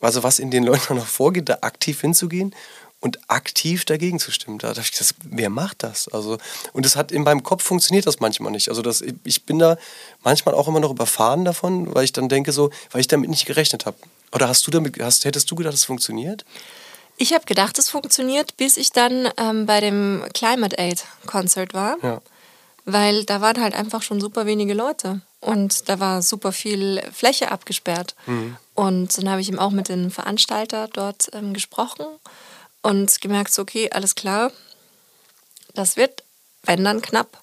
also was in den Leuten noch vorgeht, da aktiv hinzugehen und aktiv dagegen zu stimmen. Da dachte ich, das, wer macht das? Also, und das hat in meinem Kopf funktioniert das manchmal nicht. Also das, ich bin da manchmal auch immer noch überfahren davon, weil ich dann denke so, weil ich damit nicht gerechnet habe. Oder hast du damit, hast, hättest du gedacht, es funktioniert? Ich habe gedacht, es funktioniert, bis ich dann ähm, bei dem Climate Aid Konzert war. Ja weil da waren halt einfach schon super wenige Leute und da war super viel Fläche abgesperrt. Mhm. Und dann habe ich eben auch mit dem Veranstalter dort ähm, gesprochen und gemerkt, so, okay, alles klar, das wird, wenn dann knapp,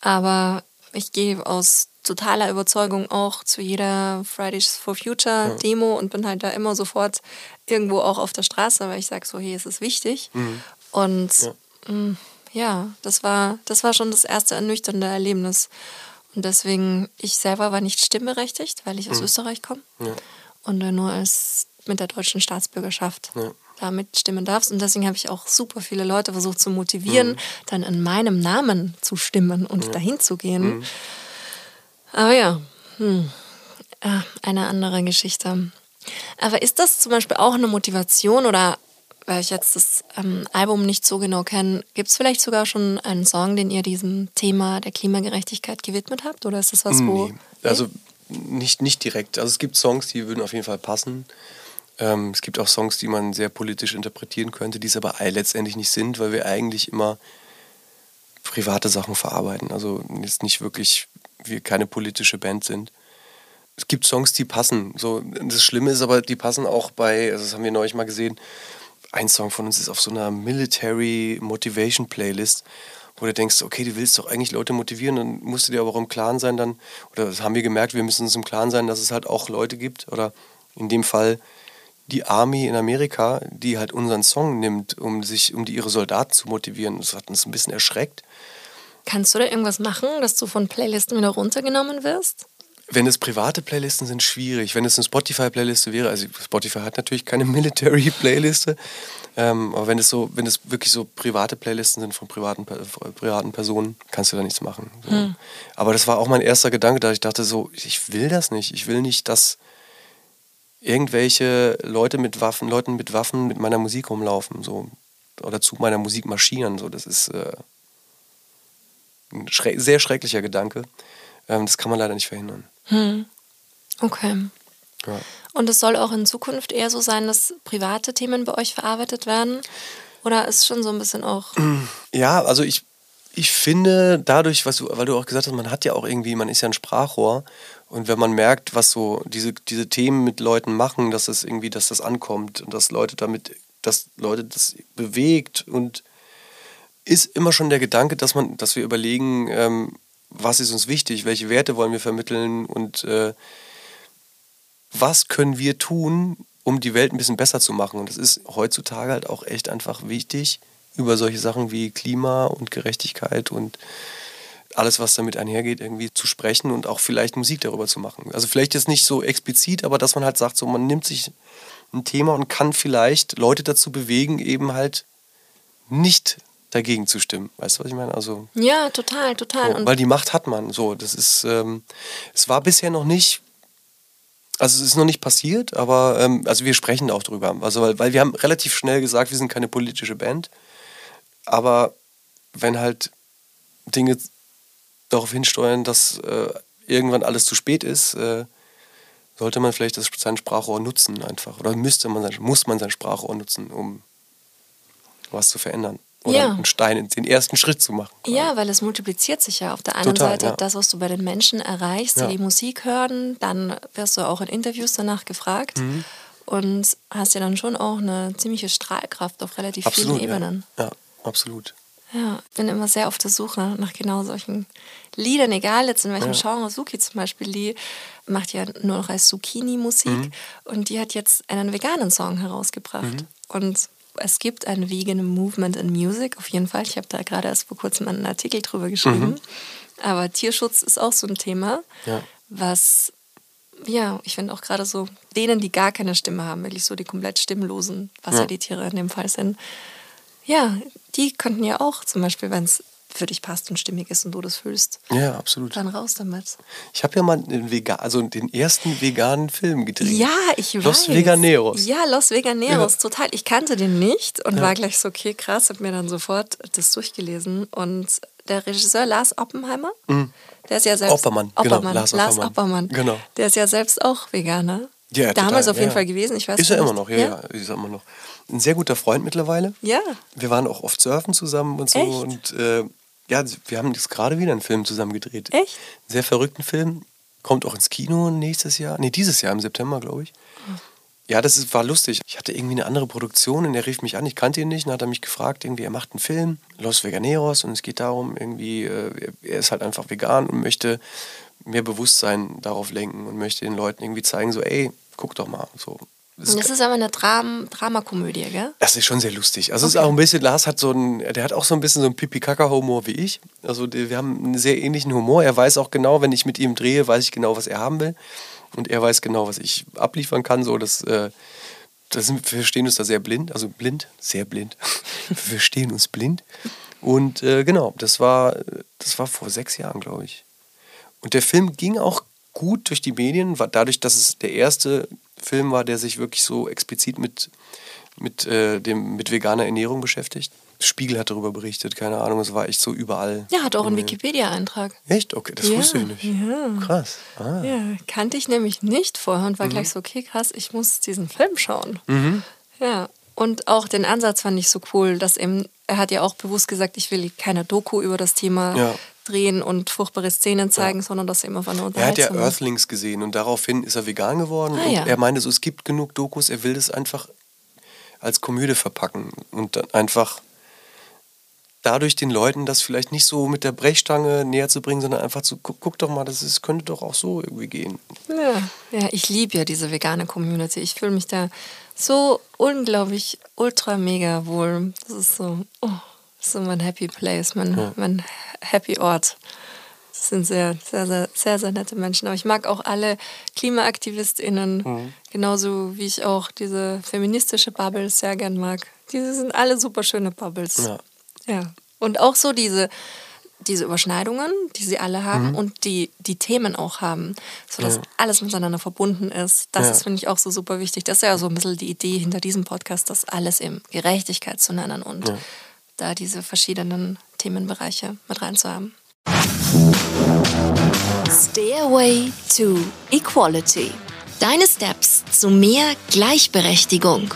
aber ich gehe aus totaler Überzeugung auch zu jeder Fridays for Future ja. Demo und bin halt da immer sofort irgendwo auch auf der Straße, weil ich sage so, hey, es ist wichtig. Mhm. Und ja. Ja, das war, das war schon das erste ernüchternde Erlebnis. Und deswegen, ich selber war nicht stimmberechtigt, weil ich aus mhm. Österreich komme. Ja. Und nur als mit der deutschen Staatsbürgerschaft ja. da mitstimmen darfst. Und deswegen habe ich auch super viele Leute versucht zu motivieren, mhm. dann in meinem Namen zu stimmen und ja. dahin zu gehen. Mhm. Aber ja, hm. ah, eine andere Geschichte. Aber ist das zum Beispiel auch eine Motivation oder weil ich jetzt das ähm, Album nicht so genau kenne, gibt es vielleicht sogar schon einen Song, den ihr diesem Thema der Klimagerechtigkeit gewidmet habt? Oder ist das was, wo. Nee. Also nicht, nicht direkt. Also es gibt Songs, die würden auf jeden Fall passen. Ähm, es gibt auch Songs, die man sehr politisch interpretieren könnte, die es aber letztendlich nicht sind, weil wir eigentlich immer private Sachen verarbeiten. Also jetzt nicht wirklich, wir keine politische Band sind. Es gibt Songs, die passen. So, das Schlimme ist aber, die passen auch bei, also das haben wir neulich mal gesehen, ein Song von uns ist auf so einer Military Motivation Playlist, wo du denkst, okay, du willst doch eigentlich Leute motivieren, dann musst du dir aber auch im Klaren sein dann, oder das haben wir gemerkt, wir müssen uns im Klaren sein, dass es halt auch Leute gibt, oder in dem Fall die Army in Amerika, die halt unseren Song nimmt, um sich, um die ihre Soldaten zu motivieren. Das hat uns ein bisschen erschreckt. Kannst du da irgendwas machen, dass du von Playlisten wieder runtergenommen wirst? Wenn es private Playlisten sind, schwierig. Wenn es eine Spotify-Playliste wäre, also Spotify hat natürlich keine Military-Playliste, ähm, aber wenn es so, wenn es wirklich so private Playlisten sind von privaten, äh, privaten Personen, kannst du da nichts machen. So. Hm. Aber das war auch mein erster Gedanke, da ich dachte so, ich will das nicht. Ich will nicht, dass irgendwelche Leute mit Waffen, Leuten mit Waffen mit meiner Musik rumlaufen, so oder zu meiner Musik marschieren. So, das ist äh, ein schre sehr schrecklicher Gedanke. Ähm, das kann man leider nicht verhindern. Hm. Okay. Ja. Und es soll auch in Zukunft eher so sein, dass private Themen bei euch verarbeitet werden? Oder ist schon so ein bisschen auch. Ja, also ich, ich finde dadurch, was du, weil du auch gesagt hast, man hat ja auch irgendwie, man ist ja ein Sprachrohr. Und wenn man merkt, was so diese, diese Themen mit Leuten machen, dass das irgendwie, dass das ankommt und dass Leute damit, dass Leute das bewegt und ist immer schon der Gedanke, dass man, dass wir überlegen, ähm, was ist uns wichtig, welche Werte wollen wir vermitteln und äh, was können wir tun, um die Welt ein bisschen besser zu machen. Und das ist heutzutage halt auch echt einfach wichtig, über solche Sachen wie Klima und Gerechtigkeit und alles, was damit einhergeht, irgendwie zu sprechen und auch vielleicht Musik darüber zu machen. Also vielleicht jetzt nicht so explizit, aber dass man halt sagt, so man nimmt sich ein Thema und kann vielleicht Leute dazu bewegen, eben halt nicht dagegen zu stimmen. Weißt du, was ich meine? Also, Ja, total, total. so, weil die Macht hat man. So, das ist, ähm, es war bisher noch nicht, also es ist noch nicht passiert, aber ähm, also wir sprechen auch drüber. Also weil, weil wir haben relativ schnell gesagt, wir sind keine politische Band, aber wenn halt Dinge darauf hinsteuern, dass äh, irgendwann alles zu spät ist, äh, sollte man vielleicht das, sein Sprachrohr nutzen einfach. Oder müsste man sein, muss man sein Sprachrohr nutzen, um was zu verändern. Oder Ja. einen Stein, in- den ersten Schritt zu machen. Ja, weil es multipliziert sich ja auf der einen Total, Seite ja. das, was du bei den Menschen erreichst, Ja. die die Musik hören, dann wirst du auch in Interviews danach gefragt Mhm. und hast ja dann schon auch eine ziemliche Strahlkraft auf relativ Absolut, vielen. Ebenen. ja, absolut. Ja, bin immer sehr auf der Suche nach genau solchen Liedern, egal jetzt in welchem. Genre. Suki zum Beispiel, die macht ja nur noch als Zucchini-Musik Mhm. und die hat jetzt einen veganen Song herausgebracht. Mhm. Und es gibt ein Vegan Movement in Music, auf jeden Fall. Ich habe da gerade erst vor kurzem einen Artikel drüber geschrieben. Aber Tierschutz ist auch so ein Thema, Mhm. Ja. was, ja, ich finde auch gerade so denen, die gar keine Stimme haben, wirklich so die komplett stimmlosen, was ja, Ja. die Tiere in dem Fall sind, ja, die könnten ja auch zum Beispiel, wenn es für dich passt und stimmig ist und du das fühlst, Ja, absolut. dann raus damit. Ich habe ja mal den, Vega also den ersten veganen Film gedreht. Ja, ich Los weiß. Veganeros. Ja, Los Veganeros, Ja. total. Ich kannte den nicht und Ja. war gleich so, okay, krass, hab mir dann sofort das durchgelesen. Und der Regisseur Lars Oppenheimer, der ist ja selbst... Oppermann, genau, Oppermann, Lars Lars Oppermann. Oppermann. Genau. Der ist ja selbst auch Veganer. Ja, total, Damals auf ja, jeden ja. Fall gewesen, ich weiß Ist er immer noch, ja, ja, ist er immer noch. Ein sehr guter Freund mittlerweile. Ja. Wir waren auch oft surfen zusammen und so. Echt? Und äh, ja, wir haben jetzt gerade wieder einen Film zusammen gedreht. Echt? Einen sehr verrückten Film. Kommt auch ins Kino nächstes Jahr. Nee, dieses Jahr im September, glaube ich. Ja, das ist, war lustig. Ich hatte irgendwie eine andere Produktion und er rief mich an, ich kannte ihn nicht, und hat er mich gefragt, irgendwie, er macht einen Film, Los Veganeros, und es geht darum, irgendwie, äh, er- er ist halt einfach vegan und möchte mehr Bewusstsein darauf lenken und möchte den Leuten irgendwie zeigen, so, ey, guck doch mal. So. Das Und das ist aber eine Dram Dramakomödie, gell? das ist schon sehr lustig. Also es ist auch ein bisschen, Lars hat so ein, der hat auch so ein bisschen so einen Pipi-Kaka-Humor wie ich. Also die, wir haben einen sehr ähnlichen Humor. Er weiß auch genau, wenn ich mit ihm drehe, weiß ich genau, was er haben will. Und er weiß genau, was ich abliefern kann. So, das, äh, das sind, wir verstehen uns da sehr blind, also blind, sehr blind. wir verstehen uns blind. Und äh, genau, das war, das war vor sechs Jahren, glaube ich. Und der Film ging auch gut durch die Medien, war dadurch, dass es der erste Film war, der sich wirklich so explizit mit, mit, äh, dem, mit veganer Ernährung beschäftigt. Spiegel hat darüber berichtet, keine Ahnung, es war echt so überall. Ja, hat auch einen. Wikipedia-Eintrag. Echt? Okay, das Ja, wusste ich nicht. ja. Krass. Ah. Ja, kannte ich nämlich nicht vorher und war Mhm. gleich so, okay, krass, ich muss diesen Film schauen. Ja, und auch den Ansatz fand ich so cool, dass eben, er hat ja auch bewusst gesagt, ich will keine Doku über das Thema Ja. Drehen und furchtbare Szenen zeigen, sondern dass eben auf eine Er hat ja. Earthlings gesehen und daraufhin ist er vegan geworden. Ah, und ja. er meinte so, es gibt genug Dokus, er will das einfach als Komödie verpacken und dann einfach dadurch den Leuten das vielleicht nicht so mit der Brechstange näher zu bringen, sondern einfach zu guck, guck doch mal, das ist, könnte doch auch so irgendwie gehen. Ja, ja ich liebe ja diese vegane Community. Ich fühle mich da so unglaublich ultra mega wohl. Das ist so, oh, so mein Happy Place, mein, mein Happy Ort. Das sind sehr, sehr, sehr, sehr, sehr nette Menschen. Aber ich mag auch alle KlimaaktivistInnen, genauso wie ich auch diese feministische Bubble sehr gern mag. Diese sind alle super schöne Bubbles. Ja. Ja. Und auch so diese, diese Überschneidungen, die sie alle haben und die, die Themen auch haben, sodass Ja. alles miteinander verbunden ist. Das Ja. ist, finde ich, auch so super wichtig. Das ist ja so ein bisschen die Idee hinter diesem Podcast, das alles eben Gerechtigkeit zu nennen und Ja. Da diese verschiedenen Themenbereiche mit reinzuhaben. Stairway to Equality. Deine Steps zu mehr Gleichberechtigung.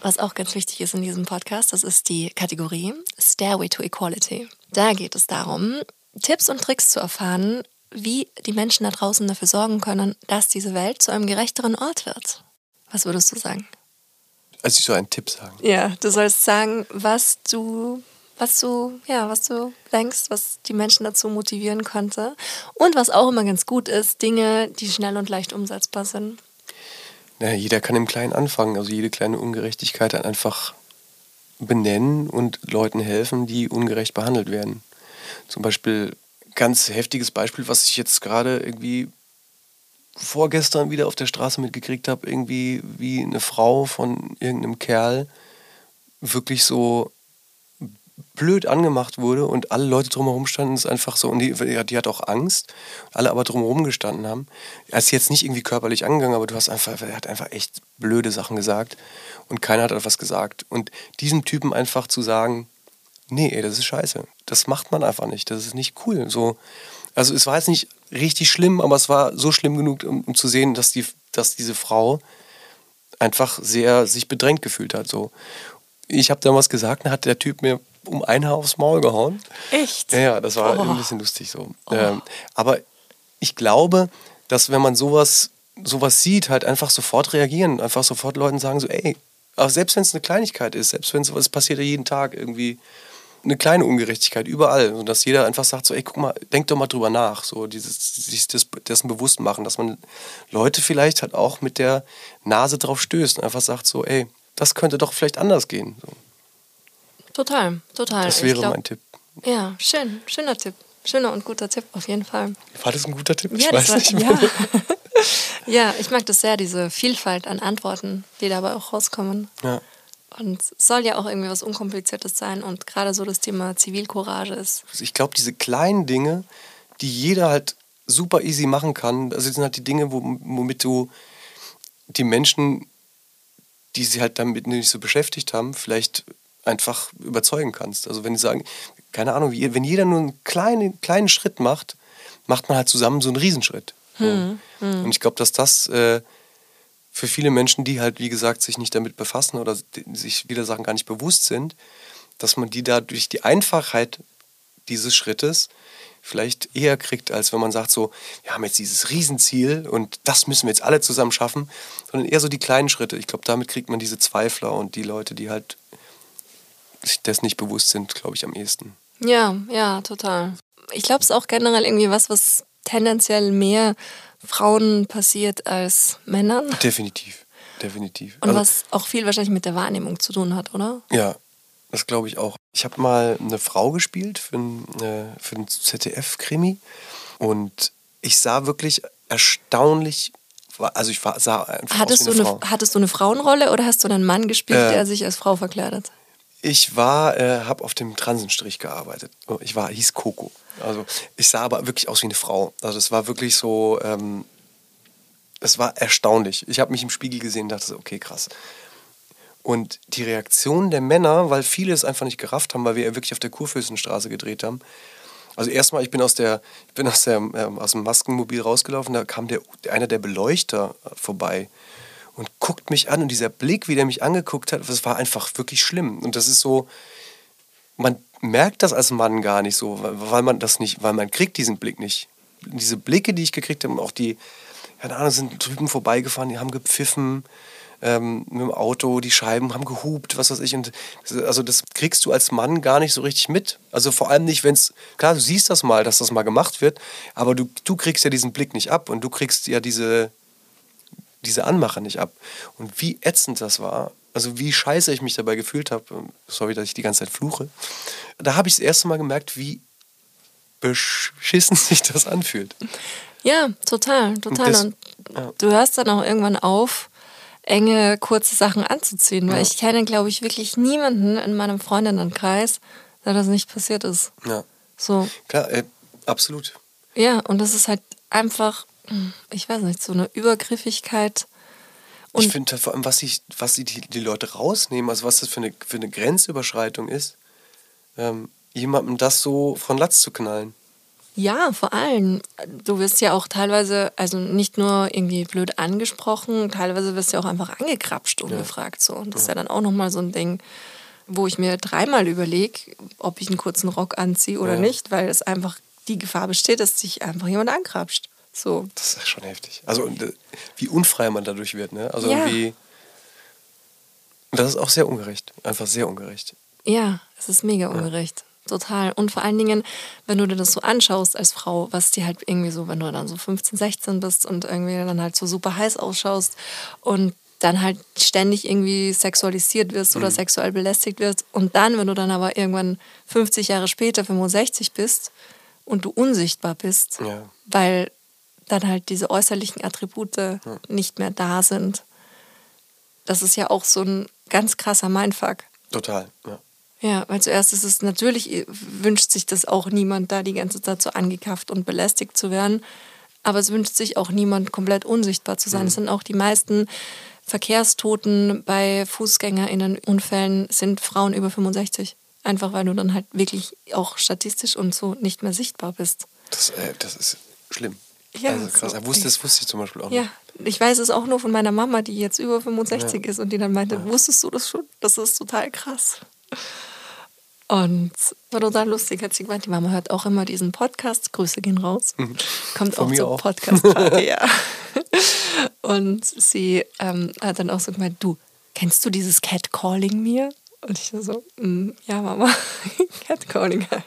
Was auch ganz wichtig ist in diesem Podcast, das ist die Kategorie Stairway to Equality. Da geht es darum, Tipps und Tricks zu erfahren, wie die Menschen da draußen dafür sorgen können, dass diese Welt zu einem gerechteren Ort wird. Was würdest du sagen? Also ich soll einen Tipp sagen. Ja, du sollst sagen, was du, was du, ja, was du denkst, was die Menschen dazu motivieren könnte. Und was auch immer ganz gut ist, Dinge, die schnell und leicht umsetzbar sind. Ja, jeder kann im Kleinen anfangen, also jede kleine Ungerechtigkeit dann einfach benennen und Leuten helfen, die ungerecht behandelt werden. Zum Beispiel ganz heftiges Beispiel, was ich jetzt gerade irgendwie vorgestern wieder auf der Straße mitgekriegt habe, irgendwie wie eine Frau von irgendeinem Kerl wirklich so blöd angemacht wurde und alle Leute drumherum standen, ist einfach so, und die, die hat auch Angst, alle aber drumherum gestanden haben. Er ist jetzt nicht irgendwie körperlich angegangen, aber du hast einfach, er hat einfach echt blöde Sachen gesagt und keiner hat etwas gesagt. Und diesem Typen einfach zu sagen, nee, ey, das ist scheiße. Das macht man einfach nicht. Das ist nicht cool. So, also es war jetzt nicht richtig schlimm, aber es war so schlimm genug, um, um zu sehen, dass, die, dass diese Frau einfach sehr sich bedrängt gefühlt hat. So. Ich habe damals gesagt, dann hat der Typ mir um ein Haar aufs Maul gehauen. Echt? Ja, ja, das war oh. ein bisschen lustig so. Oh. Ähm, aber ich glaube, dass wenn man sowas, sowas sieht, halt einfach sofort reagieren, einfach sofort Leuten sagen so, ey, auch selbst wenn es eine Kleinigkeit ist, selbst wenn es passiert ja jeden Tag irgendwie eine kleine Ungerechtigkeit überall, so dass jeder einfach sagt so, ey, guck mal, denk doch mal drüber nach, so dieses sich das, dessen bewusst machen, dass man Leute vielleicht halt auch mit der Nase drauf stößt und einfach sagt so, ey, das könnte doch vielleicht anders gehen. So. Total, total. Das wäre glaub, mein Tipp. Ja, schön, schöner Tipp. Schöner und guter Tipp, auf jeden Fall. War das ein guter Tipp? Ja, ich weiß war, nicht mehr. Ja. ja, ich mag das sehr, diese Vielfalt an Antworten, die dabei auch rauskommen. Ja. Und es soll ja auch irgendwie was Unkompliziertes sein und gerade so das Thema Zivilcourage ist. Ich glaube, diese kleinen Dinge, die jeder halt super easy machen kann, also das sind halt die Dinge, womit du die Menschen, die sich halt damit nicht so beschäftigt haben, vielleicht einfach überzeugen kannst. Also wenn die sagen, keine Ahnung, wenn jeder nur einen kleinen, kleinen Schritt macht, macht man halt zusammen so einen Riesenschritt. Hm, hm. Und ich glaube, dass das äh, für viele Menschen, die halt, wie gesagt, sich nicht damit befassen oder sich viele Sachen gar nicht bewusst sind, dass man die da durch die Einfachheit dieses Schrittes vielleicht eher kriegt, als wenn man sagt so, wir haben jetzt dieses Riesenziel und das müssen wir jetzt alle zusammen schaffen, sondern eher so die kleinen Schritte. Ich glaube, damit kriegt man diese Zweifler und die Leute, die halt sich das nicht bewusst sind, glaube ich, am ehesten. Ja, ja, total. Ich glaube, es ist auch generell irgendwie was, was tendenziell mehr Frauen passiert als Männern. Definitiv, definitiv. Und also, was auch viel wahrscheinlich mit der Wahrnehmung zu tun hat, oder? Ja, das glaube ich auch. Ich habe mal eine Frau gespielt für ein, äh, für ein ZDF-Krimi und ich sah wirklich erstaunlich also ich war, sah einfach hattest aus wie eine du eine, Frau. Hattest du eine Frauenrolle oder hast du einen Mann gespielt, äh, der sich als Frau verkleidet? Ich war, äh, habe auf dem Transenstrich gearbeitet. Oh, ich war, hieß Coco. Also ich sah aber wirklich aus wie eine Frau. Also es war wirklich so, ähm, es war erstaunlich. Ich habe mich im Spiegel gesehen und dachte, okay, krass. Und die Reaktion der Männer, weil viele es einfach nicht gerafft haben, weil wir ja wirklich auf der Kurfürstenstraße gedreht haben. Also erstmal, ich bin aus der, ich bin aus der, äh, aus dem Maskenmobil rausgelaufen, da kam der, einer der Beleuchter vorbei und guckt mich an und dieser Blick, wie der mich angeguckt hat, das war einfach wirklich schlimm. Und das ist so, man merkt das als Mann gar nicht so, weil man das nicht, weil man kriegt diesen Blick nicht. Diese Blicke, die ich gekriegt habe, auch die, keine Ahnung, sind drüben vorbeigefahren, die haben gepfiffen ähm, mit dem Auto, die Scheiben haben gehupt, was weiß ich. Und also das kriegst du als Mann gar nicht so richtig mit. Also vor allem nicht, wenn es, klar, du siehst das mal, dass das mal gemacht wird, aber du, du kriegst ja diesen Blick nicht ab und du kriegst ja diese, diese Anmache nicht ab. Und wie ätzend das war, also wie scheiße ich mich dabei gefühlt habe, sorry, dass ich die ganze Zeit fluche, da habe ich das erste Mal gemerkt, wie beschissen sich das anfühlt. Ja, total, total. Und, das, ja. du hörst dann auch irgendwann auf, enge, kurze Sachen anzuziehen, weil ja. ich kenne, glaube ich, wirklich niemanden in meinem Freundinnenkreis, der das nicht passiert ist. Ja. So. Klar, äh, absolut. Ja, und das ist halt einfach ich weiß nicht, so eine Übergriffigkeit. Und ich finde vor allem, was, ich, was die, die Leute rausnehmen, also was das für eine, für eine Grenzüberschreitung ist, ähm, jemandem das so von Latz zu knallen. Ja, vor allem. Du wirst ja auch teilweise, also nicht nur irgendwie blöd angesprochen, teilweise wirst du ja auch einfach angekrapscht, ungefragt. So. Und das ist ja dann auch nochmal so ein Ding, wo ich mir dreimal überlege, ob ich einen kurzen Rock anziehe oder ja. nicht, weil es einfach die Gefahr besteht, dass sich einfach jemand ankrapscht. So. Das ist schon heftig. Also äh, wie unfrei man dadurch wird, ne? Also ja. irgendwie. Das ist auch sehr ungerecht. Einfach sehr ungerecht. Ja, es ist mega ungerecht. Ja. Total. Und vor allen Dingen, wenn du dir das so anschaust als Frau, was dir halt irgendwie so, wenn du dann so 15, 16 bist und irgendwie dann halt so super heiß ausschaust und dann halt ständig irgendwie sexualisiert wirst mhm. oder sexuell belästigt wirst und dann, wenn du dann aber irgendwann 50 Jahre später 65 bist und du unsichtbar bist, ja. weil dann halt diese äußerlichen Attribute ja. nicht mehr da sind. Das ist ja auch so ein ganz krasser Mindfuck. Total, ja. Ja, weil zuerst ist es natürlich, wünscht sich das auch niemand, da die ganze Zeit so angekafft und belästigt zu werden. Aber es wünscht sich auch niemand, komplett unsichtbar zu sein. Mhm. Es sind auch die meisten Verkehrstoten bei FußgängerInnen-Unfällen sind Frauen über 65. Einfach weil du dann halt wirklich auch statistisch und so nicht mehr sichtbar bist. Das, äh, das ist schlimm. Ja, also krass. so- Er wusste, das wusste ich zum Beispiel auch Ja, nicht. ich weiß es auch nur von meiner Mama, die jetzt über 65 ist und die dann meinte, wusstest du das schon? Das ist total krass. Und war total lustig, hat sie gemeint, die Mama hört auch immer diesen Podcast, Grüße gehen raus, kommt Von auch auch. Podcast. ja. Und sie ähm, hat dann auch so gemeint, du, kennst du dieses Catcalling mir? Und ich so, "Mm, ja Mama, Catcalling halt.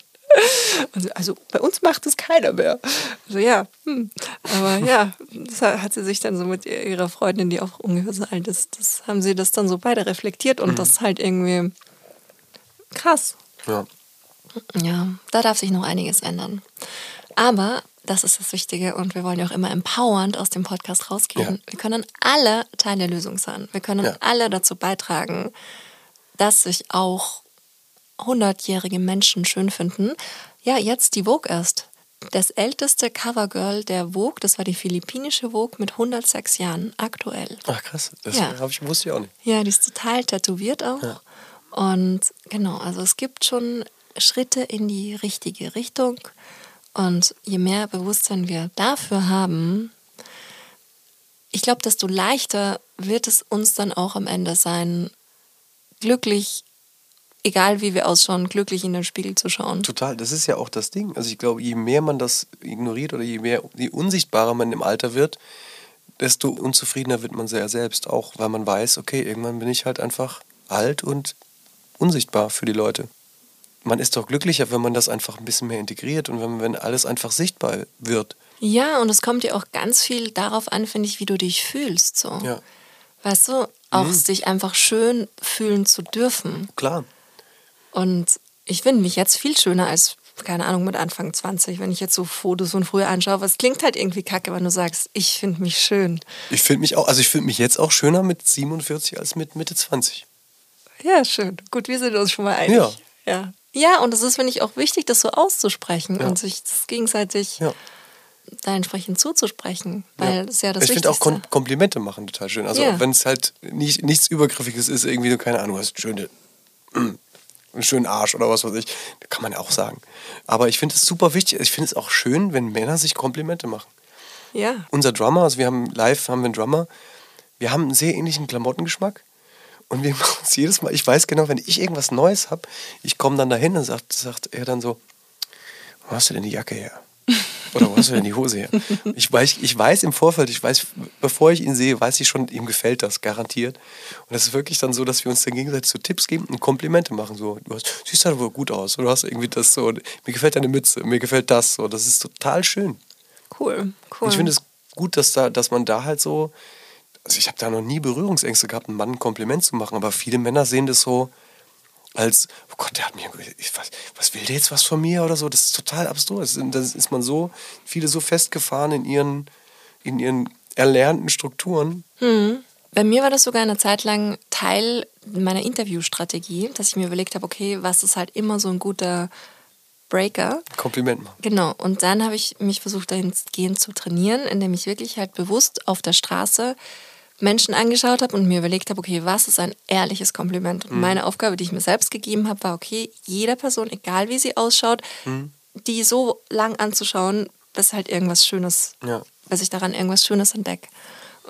Und sie, also bei uns macht es keiner mehr. Also ja, hm. aber ja, das hat sie sich dann so mit ihrer Freundin, die auch ungefähr so alt ist, das haben sie das dann so beide reflektiert und das ist halt irgendwie krass. Ja. Ja, da darf sich noch einiges ändern. Aber das ist das Wichtige und wir wollen ja auch immer empowernd aus dem Podcast rausgehen. Ja. Wir können alle Teil der Lösung sein. Wir können Ja. alle dazu beitragen, dass sich auch hundertjährige Menschen schön finden. Ja, jetzt die Vogue erst. Das älteste Covergirl der Vogue, das war die philippinische Vogue mit 106 Jahren, aktuell. Ach krass, das Ja. ich, wusste ich auch nicht. Ja, die ist total tätowiert auch. Ja. Und genau, also es gibt schon Schritte in die richtige Richtung. Und je mehr Bewusstsein wir dafür haben, ich glaube, desto leichter wird es uns dann auch am Ende sein, glücklich, egal wie wir ausschauen, glücklich in den Spiegel zu schauen. Total, das ist ja auch das Ding. Also ich glaube, je mehr man das ignoriert oder je mehr, je unsichtbarer man im Alter wird, desto unzufriedener wird man sehr selbst auch, weil man weiß, okay, irgendwann bin ich halt einfach alt und unsichtbar für die Leute. Man ist doch glücklicher, wenn man das einfach ein bisschen mehr integriert und wenn, wenn alles einfach sichtbar wird. Ja, und es kommt ja auch ganz viel darauf an, finde ich, wie du dich fühlst. So. Ja, Weißt du, auch sich einfach schön fühlen zu dürfen. klar. Und ich finde mich jetzt viel schöner als, keine Ahnung, mit Anfang 20, wenn ich jetzt so Fotos von früher anschaue. Es klingt halt irgendwie kacke, wenn du sagst, ich finde mich schön. Ich finde mich auch, also ich finde mich jetzt auch schöner mit 47 als mit Mitte 20. Ja, schön. Gut, wir sind uns schon mal einig. Ja. Ja, ja und es ist, finde ich, auch wichtig, das so auszusprechen Ja. und sich das gegenseitig Ja. da entsprechend zuzusprechen. Weil das ist ja das ich finde auch. Kom Komplimente machen total schön. Also Ja. wenn es halt nicht, nichts Übergriffiges ist, irgendwie, du, keine Ahnung, hast schöne, einen schönen Arsch oder was weiß ich, kann man ja auch sagen. Aber ich finde es super wichtig, ich finde es auch schön, wenn Männer sich Komplimente machen. ja. Unser Drummer, also wir haben live haben wir einen Drummer, wir haben einen sehr ähnlichen Klamottengeschmack. Und wir machen es jedes Mal. Ich weiß genau, wenn ich irgendwas Neues habe, ich komme dann dahin und sagt, sagt er dann so, wo hast du denn die Jacke her? Oder wo hast du denn die Hose her? Ich weiß, ich weiß im Vorfeld, ich weiß, bevor ich ihn sehe, weiß ich schon, ihm gefällt das, garantiert. Und es ist wirklich dann so, dass wir uns dann gegenseitig so Tipps geben und Komplimente machen. So, du hast, siehst halt wohl gut aus. Oder du hast irgendwie das so, mir gefällt deine Mütze, mir gefällt das so. Das ist total schön. Cool, cool. Und ich finde es gut, dass, da, dass man da halt so. Also ich habe da noch nie Berührungsängste gehabt, einem Mann ein Kompliment zu machen, aber viele Männer sehen das so als, oh Gott, der hat mir, ich, was, was will der jetzt was von mir oder so? Das ist total absurd. Das ist, das ist man so, viele so festgefahren in ihren, in ihren erlernten Strukturen. Bei mir war das sogar eine Zeit lang Teil meiner Interviewstrategie, dass ich mir überlegt habe, okay, was ist halt immer so ein guter Breaker? Kompliment machen. Genau, und dann habe ich mich versucht, dahingehend zu trainieren, indem ich wirklich halt bewusst auf der Straße Menschen angeschaut habe und mir überlegt habe, okay, was ist ein ehrliches Kompliment? Und meine Aufgabe, die ich mir selbst gegeben habe, war, okay, jeder Person, egal wie sie ausschaut, die so lang anzuschauen, bis halt irgendwas Schönes, Ja. bis ich daran irgendwas Schönes entdecke.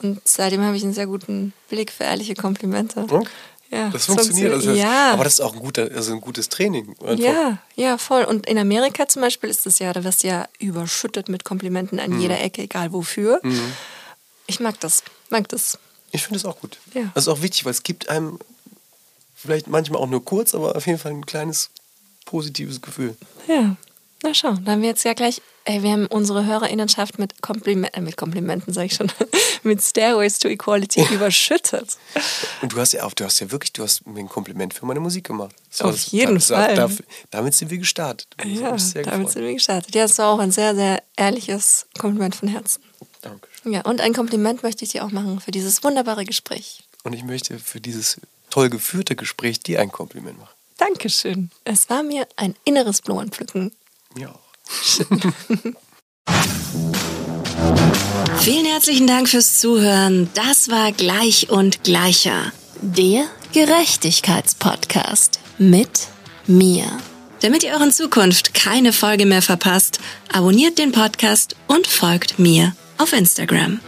Und seitdem habe ich einen sehr guten Blick für ehrliche Komplimente. Okay. Ja, Das funktioniert. Das heißt, ja. Aber das ist auch ein, guter, also ein gutes Training. Einfach. Ja, ja, voll. Und in Amerika zum Beispiel ist es ja, da wirst du ja überschüttet mit Komplimenten an jeder Ecke, egal wofür. Ich mag das, mag das. Ich finde es auch gut. Ja. Das ist auch wichtig, weil es gibt einem vielleicht manchmal auch nur kurz, aber auf jeden Fall ein kleines positives Gefühl. Ja, na schau, da haben wir jetzt ja gleich, ey, wir haben unsere Hörerinnenschaft mit, Kompliment, äh, mit Komplimenten, sage ich schon, mit Stairways to Equality überschüttet. Und du hast ja auch, du hast ja wirklich, du hast mir ein Kompliment für meine Musik gemacht. Das Auf jeden Fall. Da, damit sind wir gestartet. Ja, damit gefreut. sind wir gestartet. Ja, es war auch ein sehr, sehr ehrliches Kompliment von Herzen. Danke. Ja, und ein Kompliment möchte ich dir auch machen für dieses wunderbare Gespräch. Und ich möchte für dieses toll geführte Gespräch dir ein Kompliment machen. Dankeschön. Es war mir ein inneres Blumenpflücken. Mir auch. Vielen herzlichen Dank fürs Zuhören. Das war Gleich und Gleicher. Der Gerechtigkeitspodcast mit mir. Damit ihr euren Zukunft keine Folge mehr verpasst, abonniert den Podcast und folgt mir auf Instagram.